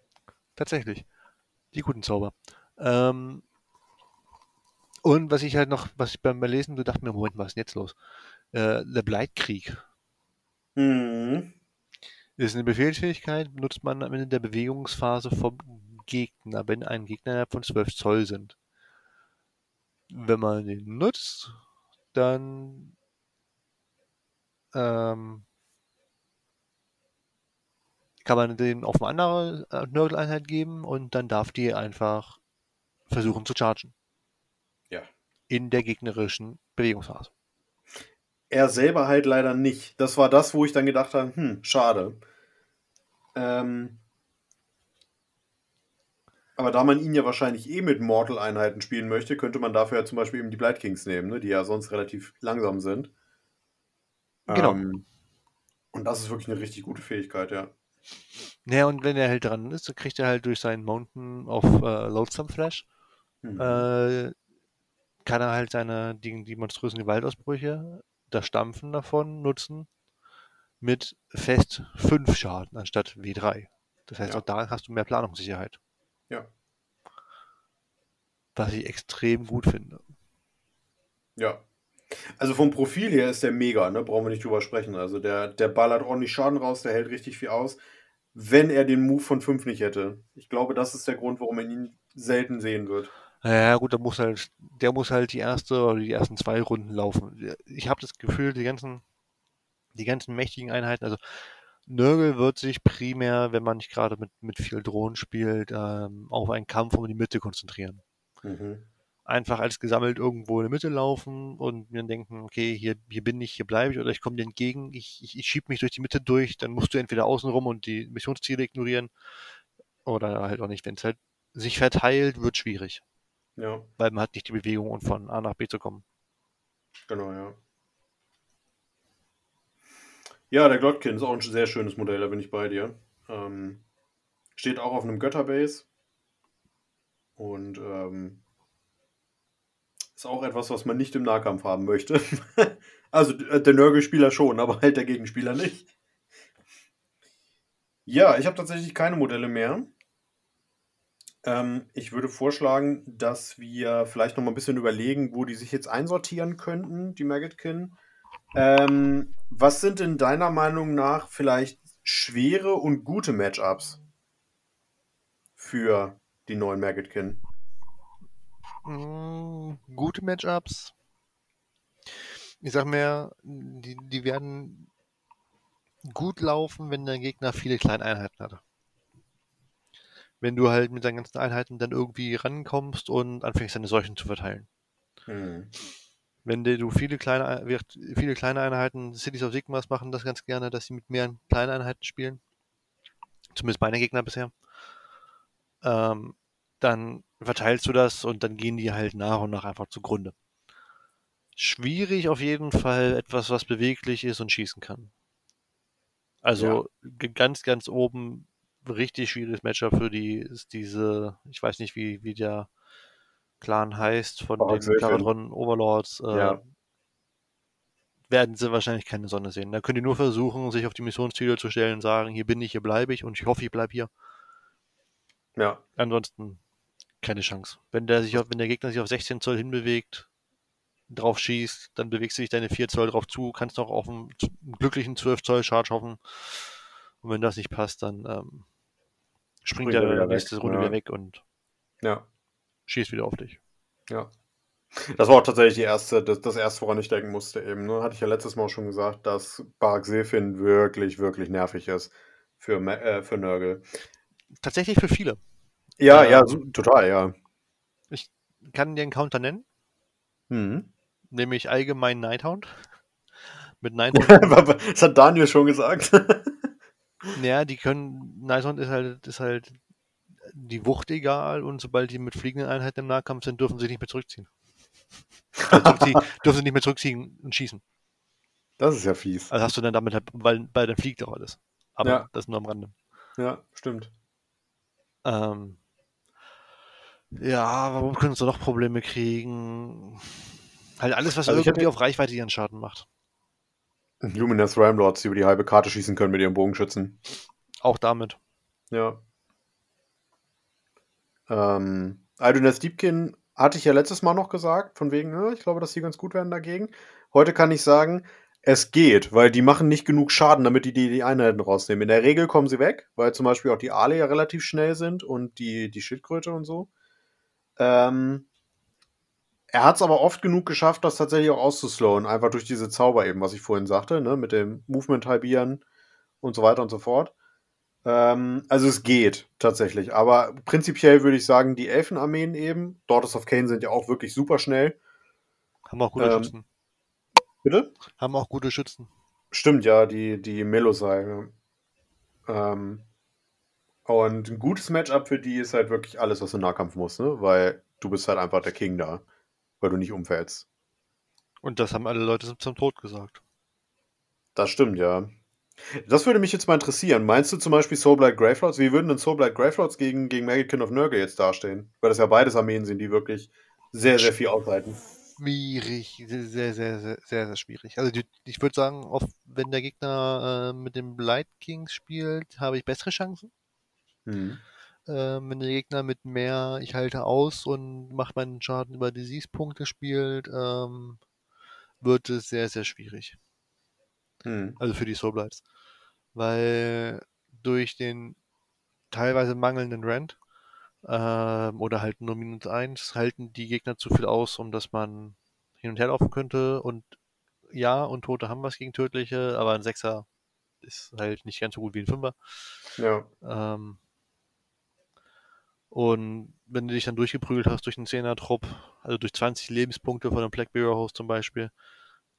Tatsächlich. Die guten Zauber. Ähm, und was ich halt noch, was ich beim Lesen so dachte mir, Moment, was ist denn jetzt los? Äh, der Bleitkrieg Mhm. Ist eine Befehlsfähigkeit, benutzt man am Ende der Bewegungsphase vom Gegner, wenn ein Gegner innerhalb von 12 Zoll sind. Wenn man den nutzt, dann ähm, kann man den auf eine andere äh, Nörgeleinheit geben und dann darf die einfach versuchen zu chargen. Ja. In der gegnerischen Bewegungsphase. Er selber halt leider nicht. Das war das, wo ich dann gedacht habe, hm, schade. Ähm, aber da man ihn ja wahrscheinlich eh mit Mortal-Einheiten spielen möchte, könnte man dafür ja zum Beispiel eben die Blight Kings nehmen, ne, die ja sonst relativ langsam sind. Genau. Ähm, und das ist wirklich eine richtig gute Fähigkeit, ja. Naja, und wenn er halt dran ist, dann kriegt er halt durch seinen Mountain of äh, Loadsome Flash Mhm. äh, kann er halt seine, die, die monströsen Gewaltausbrüche, das Stampfen davon nutzen mit fest 5 Schaden anstatt W3. Das heißt, Ja. auch da hast du mehr Planungssicherheit. Ja. Was ich extrem gut finde. Ja. Also vom Profil her ist der mega, ne? Brauchen wir nicht drüber sprechen. Also der, der ballert ordentlich Schaden raus, der hält richtig viel aus. Wenn er den Move von 5 nicht hätte. Ich glaube, das ist der Grund, warum man ihn selten sehen wird. Ja, gut, der muss halt, der muss halt die erste oder die ersten zwei Runden laufen. Ich habe das Gefühl, die ganzen, die ganzen mächtigen Einheiten, also Nörgel wird sich primär, wenn man nicht gerade mit, mit viel Drohnen spielt, ähm, auf einen Kampf um die Mitte konzentrieren. Mhm. Einfach als gesammelt irgendwo in der Mitte laufen und mir denken, okay, hier, hier bin ich, hier bleibe ich oder ich komme dir entgegen, ich, ich, ich schieb mich durch die Mitte durch, dann musst du entweder außen rum und die Missionsziele ignorieren oder halt auch nicht. Wenn es halt sich verteilt, wird schwierig Ja, weil man hat nicht die Bewegung, um von A nach B zu kommen. genau, ja. Ja, der Glotkin ist auch ein sehr schönes Modell, da bin ich bei dir. Ähm, steht auch auf einem Götterbase. Und ähm, ist auch etwas, was man nicht im Nahkampf haben möchte. [laughs] also der Nörgelspieler schon, aber halt der Gegenspieler nicht. Ja, ich habe tatsächlich keine Modelle mehr. Ähm, ich würde vorschlagen, dass wir vielleicht noch mal ein bisschen überlegen, wo die sich jetzt einsortieren könnten, die Maggotkin. Ähm, was sind in deiner Meinung nach vielleicht schwere und gute Matchups für die neuen Maggotkin? Mm, gute Matchups. Ich sag mir, die, die werden gut laufen, wenn der Gegner viele kleine Einheiten hat. Wenn du halt mit deinen ganzen Einheiten dann irgendwie rankommst und anfängst, deine Seuchen zu verteilen. Hm. Wenn du viele kleine, viele kleine Einheiten, Cities of Sigmas machen das ganz gerne, dass sie mit mehreren kleinen Einheiten spielen. Zumindest meine Gegner bisher. Ähm, dann verteilst du das und dann gehen die halt nach und nach einfach zugrunde. Schwierig auf jeden Fall etwas, was beweglich ist und schießen kann. Also ja. ganz, ganz oben richtig schwieriges Matchup für die ist diese, ich weiß nicht, wie, wie der Clan heißt, von oh, den Claradron Overlords. Äh, ja. Werden sie wahrscheinlich keine Sonne sehen. Da können die nur versuchen, sich auf die Missionsziele zu stellen und sagen, hier bin ich, hier bleibe ich und ich hoffe, ich bleibe hier. Ja. Ansonsten keine Chance. Wenn der, sich auf, wenn der Gegner sich auf 16 Zoll hinbewegt, drauf schießt, dann bewegst du dich deine 4 Zoll drauf zu, kannst noch auf einen, glücklichen 12 Zoll Charge hoffen. Und wenn das nicht passt, dann ähm, springt, springt der nächste. Runde ja. wieder weg und ja. schießt wieder auf dich. Ja. Das war auch tatsächlich die erste, das, das erste, woran ich denken musste eben. Ne? Hatte ich ja letztes Mal schon gesagt, dass Barak Sefin wirklich, wirklich nervig ist für, äh, für Nörgel. Tatsächlich für viele. Ja, ähm, ja, total, ja. Ich kann dir einen Counter nennen. Mhm. Nämlich allgemein Nighthound. Mit [laughs] Nighthound. das hat Daniel schon gesagt. Ja, die können. Nighthound ist halt, ist halt die Wucht egal und sobald die mit fliegenden Einheiten im Nahkampf sind, dürfen sie nicht mehr zurückziehen. Also dürfen, sie, [laughs] nicht mehr zurückziehen und schießen. Das ist ja fies. Also hast du dann damit halt, weil, weil dann fliegt auch alles. Aber ja. das nur am Rande. Ja, stimmt. Ähm, ja, warum können sie noch Probleme kriegen? Halt alles, was also irgendwie auf Reichweite ihren Schaden macht. Luminous Ramlords, die über die halbe Karte schießen können mit ihren Bogenschützen. Auch damit. Ja. Ähm, Aldoness Deepkin hatte ich ja letztes Mal noch gesagt, von wegen, ja, ich glaube, dass die ganz gut werden dagegen. Heute kann ich sagen, es geht, weil die machen nicht genug Schaden, damit die die, die Einheiten rausnehmen. In der Regel kommen sie weg, weil zum Beispiel auch die Aale ja relativ schnell sind und die, die Schildkröte und so. Ähm, er hat es aber oft genug geschafft, das tatsächlich auch auszuslowen, einfach durch diese Zauber eben, was ich vorhin sagte, ne, mit dem Movement halbieren und so weiter und so fort. Ähm, also es geht tatsächlich, aber prinzipiell würde ich sagen, die Elfenarmeen eben, Daughters of Cain sind ja auch wirklich super schnell. Haben auch gute ähm, Schützen. Bitte? Haben auch gute Schützen. Stimmt, ja, die, die Melosai. Ähm, und ein gutes Matchup für die ist halt wirklich alles, was im Nahkampf muss, ne? Weil du bist halt einfach der King da, weil du nicht umfällst. Und das haben alle Leute zum Tod gesagt. Das stimmt, ja. Das würde mich jetzt mal interessieren. Meinst du zum Beispiel Soulblight Gravelords? Wie würden denn Soulblight Gravelords gegen, gegen Magic of Nurgle jetzt dastehen? Weil das ja beides Armeen sind, die wirklich sehr, sehr viel aushalten. Schwierig, sehr, sehr, sehr, sehr, sehr schwierig. Also die, ich würde sagen, oft, wenn der Gegner äh, mit dem Blight Kings spielt, habe ich bessere Chancen. Mhm. Ähm, wenn der Gegner mit mehr ich halte aus und macht meinen Schaden über Disease-Punkte spielt, ähm, wird es sehr, sehr schwierig. Mhm. Also für die Soulblights. Weil durch den teilweise mangelnden Rent ähm, oder halt nur minus 1 halten die Gegner zu viel aus, um dass man hin und her laufen könnte. Und ja, und Tote haben was gegen Tödliche, aber ein Sechser ist halt nicht ganz so gut wie ein Fünfer. Ja. Ähm, und wenn du dich dann durchgeprügelt hast durch einen 10er-Trupp, also durch 20 Lebenspunkte von einem Black Mirror Host zum Beispiel,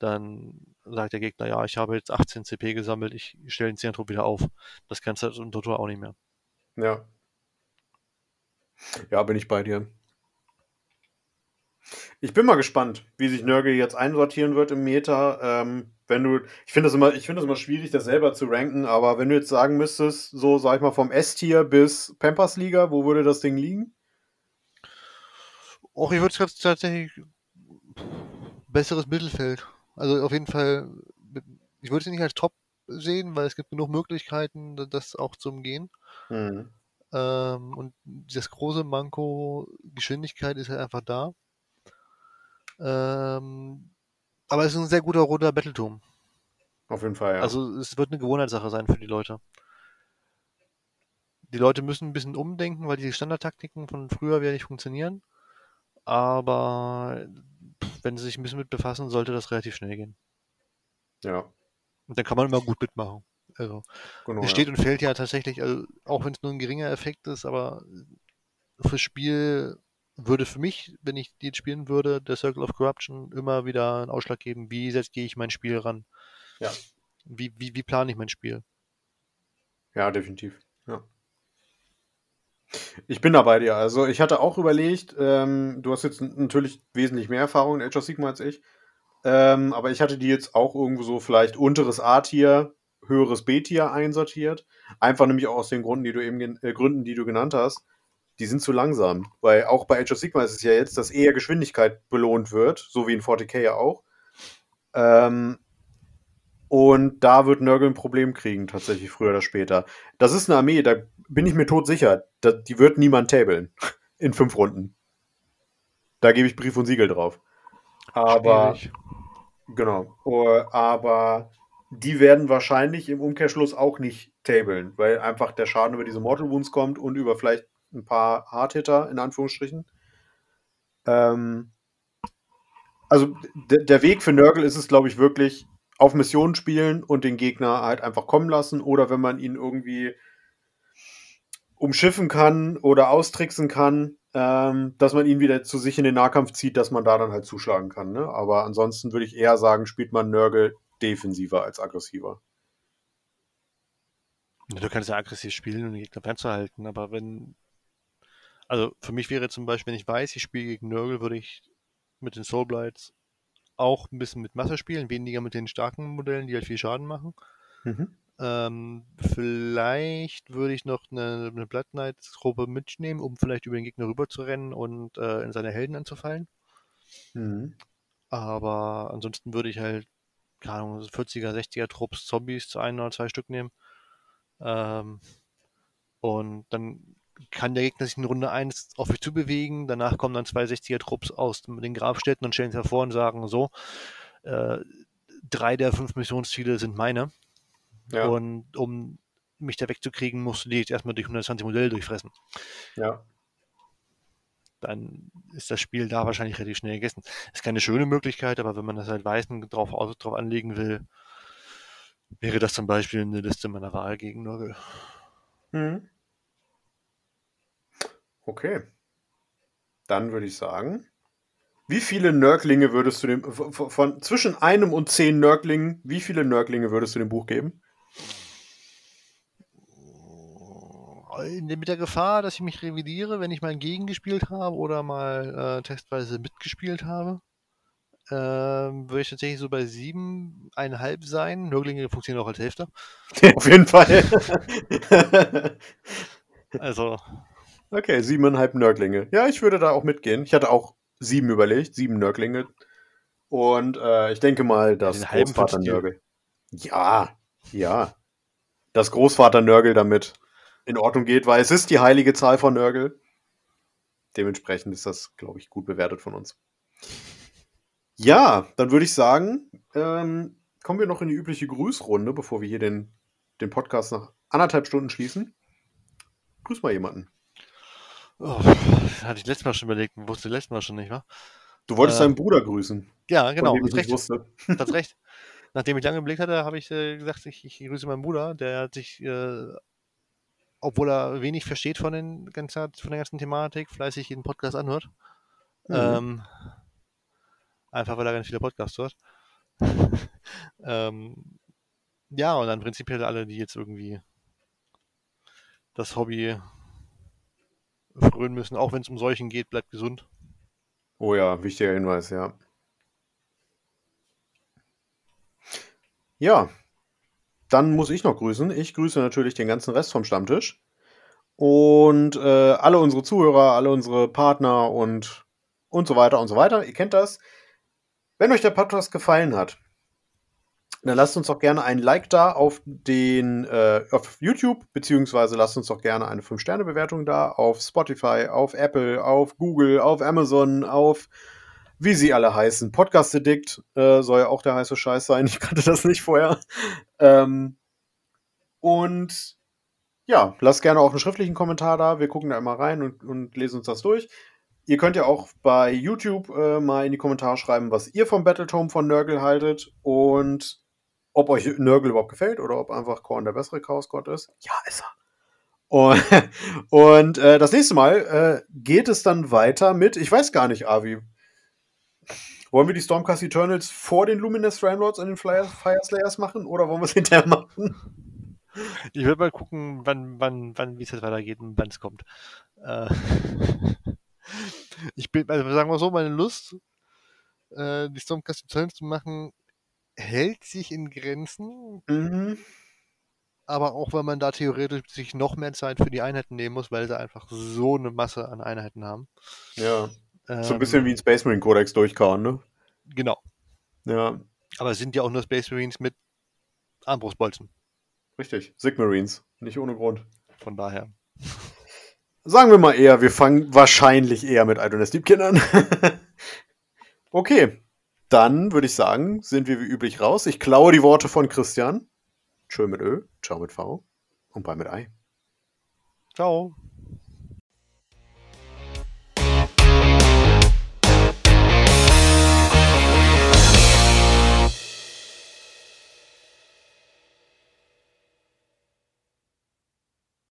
dann sagt der Gegner, ja, ich habe jetzt 18 CP gesammelt, ich stelle den 10er-Trupp wieder auf. Das kannst du im Total auch nicht mehr. Ja. Ja, bin ich bei dir. Ich bin mal gespannt, wie sich Nörgel jetzt einsortieren wird im Meta. Ähm, wenn du, ich finde das immer, ich finde das immer schwierig, das selber zu ranken, aber wenn du jetzt sagen müsstest, so sag ich mal vom S-Tier bis Pampers Liga, wo würde das Ding liegen? Auch ich würde es tatsächlich besseres Mittelfeld. Also auf jeden Fall, ich würde es nicht als Top sehen, weil es gibt genug Möglichkeiten, das auch zu umgehen. Mhm. Ähm, und das große Manko Geschwindigkeit ist halt einfach da. Ähm, aber es ist ein sehr guter roter Battleturm. Auf jeden Fall, ja. Also es wird eine Gewohnheitssache sein für die Leute. Die Leute müssen ein bisschen umdenken, weil die Standardtaktiken von früher wieder nicht funktionieren. Aber wenn sie sich ein bisschen mit befassen, sollte das relativ schnell gehen. Ja. Und dann kann man immer gut mitmachen. Also, genau, es steht ja. und fällt ja tatsächlich, also, auch wenn es nur ein geringer Effekt ist, aber fürs Spiel würde für mich, wenn ich die jetzt spielen würde, der Circle of Corruption immer wieder einen Ausschlag geben, wie setze ich mein Spiel ran. Ja. Wie, wie, wie plane ich mein Spiel? Ja, definitiv. Ja. Ich bin da bei dir. Also ich hatte auch überlegt, ähm, du hast jetzt natürlich wesentlich mehr Erfahrung in Age of Sigma als ich. Ähm, aber ich hatte die jetzt auch irgendwo so vielleicht unteres A-Tier, höheres B-Tier einsortiert. Einfach nämlich auch aus den Gründen, die du eben äh, Gründen, die du genannt hast. Die sind zu langsam. Weil auch bei Age of Sigma ist es ja jetzt, dass eher Geschwindigkeit belohnt wird, so wie in 40k ja auch. Ähm, und da wird Nurgle ein Problem kriegen, tatsächlich früher oder später. Das ist eine Armee, da bin ich mir tot sicher. Da, die wird niemand tabeln. In fünf Runden. Da gebe ich Brief und Siegel drauf. Aber. Schwierig. Genau. Aber die werden wahrscheinlich im Umkehrschluss auch nicht tabeln, weil einfach der Schaden über diese Mortal Wounds kommt und über vielleicht ein paar Hardhitter, in Anführungsstrichen. Ähm, also der Weg für Nurgle ist es, glaube ich, wirklich, auf Mission spielen und den Gegner halt einfach kommen lassen oder wenn man ihn irgendwie umschiffen kann oder austricksen kann, ähm, dass man ihn wieder zu sich in den Nahkampf zieht, dass man da dann halt zuschlagen kann. Ne? Aber ansonsten würde ich eher sagen, spielt man Nörgel defensiver als aggressiver. Du kannst ja aggressiv spielen, um den Gegner fernzuhalten, aber wenn. Also für mich wäre zum Beispiel, wenn ich weiß, ich spiele gegen Nörgel, würde ich mit den Soulblights auch ein bisschen mit Masse spielen, weniger mit den starken Modellen, die halt viel Schaden machen. Mhm. Ähm, vielleicht würde ich noch eine, eine Blood Knights-Gruppe mitnehmen, um vielleicht über den Gegner rüber zu rennen und äh, in seine Helden anzufallen. Mhm. Aber ansonsten würde ich halt, keine Ahnung, 40er, 60er Trupps Zombies zu ein oder zwei Stück nehmen. Ähm, und dann kann der Gegner sich in Runde 1 auf mich zubewegen. Danach kommen dann zwei 60er-Trupps aus den Grabstätten und stellen sich hervor und sagen so, äh, drei der fünf Missionsziele sind meine. Ja. Und um mich da wegzukriegen, musst du die jetzt erstmal durch 120 Modelle durchfressen. Ja. Dann ist das Spiel da wahrscheinlich relativ schnell gegessen. Ist keine schöne Möglichkeit, aber wenn man das halt weiß und drauf, drauf anlegen will, wäre das zum Beispiel eine Liste meiner Wahl gegen Nurgle. Mhm. Okay. Dann würde ich sagen, wie viele Nörglinge würdest du dem, von, von zwischen einem und zehn Nörglingen, wie viele Nörglinge würdest du dem Buch geben? Mit der Gefahr, dass ich mich revidiere, wenn ich mal gegengespielt habe oder mal äh, testweise mitgespielt habe, ähm, würde ich tatsächlich so bei siebeneinhalb sein. Nörglinge funktionieren auch als Hälfte. [laughs] Auf jeden Fall. [laughs] [laughs] also, Okay, siebeneinhalb Nörglinge. Ja, ich würde da auch mitgehen. Ich hatte auch sieben überlegt, sieben Nörglinge. Und äh, ich denke mal, dass Großvater Nörgel. Ja, ja. Dass Großvater Nörgel damit in Ordnung geht, weil es ist die heilige Zahl von Nörgel. Dementsprechend ist das, glaube ich, gut bewertet von uns. Ja, dann würde ich sagen, ähm, kommen wir noch in die übliche Grüßrunde, bevor wir hier den, den Podcast nach anderthalb Stunden schließen. Grüß mal jemanden. Oh, hatte ich letztes Mal schon überlegt, wusste letztes Mal schon nicht, wa? Du wolltest äh, deinen Bruder grüßen. Ja, genau, hast recht. Wusste. Hast recht. Nachdem ich lange geblickt hatte, habe ich äh, gesagt, ich, ich, grüße meinen Bruder. Der hat sich, äh, obwohl er wenig versteht von, den ganzen, von der ganzen Thematik, fleißig jeden Podcast anhört. Mhm. Ähm, einfach weil er ganz viele Podcasts hört. [laughs] ähm, ja, und dann prinzipiell alle, die jetzt irgendwie das Hobby frönen müssen. Auch wenn es um Seuchen geht, bleibt gesund. Oh ja, wichtiger Hinweis, ja. Ja, dann muss ich noch grüßen. Ich grüße natürlich den ganzen Rest vom Stammtisch. Und äh, alle unsere Zuhörer, alle unsere Partner und, und so weiter und so weiter. Ihr kennt das. Wenn euch der Podcast gefallen hat, Dann lasst uns doch gerne ein Like da auf den äh, auf YouTube, beziehungsweise lasst uns doch gerne eine 5-Sterne-Bewertung da auf Spotify, auf Apple, auf Google, auf Amazon, auf wie sie alle heißen. Podcast Addict äh, soll ja auch der heiße Scheiß sein. [laughs] Ich kannte das nicht vorher. Ähm, und ja, lasst gerne auch einen schriftlichen Kommentar da. Wir gucken da immer rein und, und lesen uns das durch. Ihr könnt ja auch bei YouTube äh, mal in die Kommentare schreiben, was ihr vom Battletome von Nurgle haltet und ob euch Nurgle überhaupt gefällt oder ob einfach Korn der bessere Chaosgott ist. Ja, ist er. Und, [laughs] und äh, das nächste Mal äh, geht es dann weiter mit, ich weiß gar nicht, Avi. Wollen wir die Stormcast Eternals vor den Luminous Ramlords und den Fire, Fire Slayers machen oder wollen wir es hinterher machen? Ich würde mal gucken, wann, wann, wann, wie es jetzt weitergeht und wann es kommt. Äh, [laughs] ich bin, also sagen wir so, meine Lust, äh, die Stormcast Eternals zu machen, hält sich in Grenzen. Mhm. Aber auch, weil man da theoretisch sich noch mehr Zeit für die Einheiten nehmen muss, weil sie einfach so eine Masse an Einheiten haben. Ja. Ähm, so ein bisschen wie ein Space Marine Codex durchkauen, ne? Genau. Ja. Aber es sind ja auch nur Space Marines mit Armbrustbolzen. Richtig. Sigmarines. Nicht ohne Grund. Von daher. Sagen wir mal eher, wir fangen wahrscheinlich eher mit Idoness Deepkin an. [laughs] okay. Dann würde ich sagen, sind wir wie üblich raus. Ich klaue die Worte von Christian. Tschö mit Ö, ciao mit V und bye mit Ei. Ciao.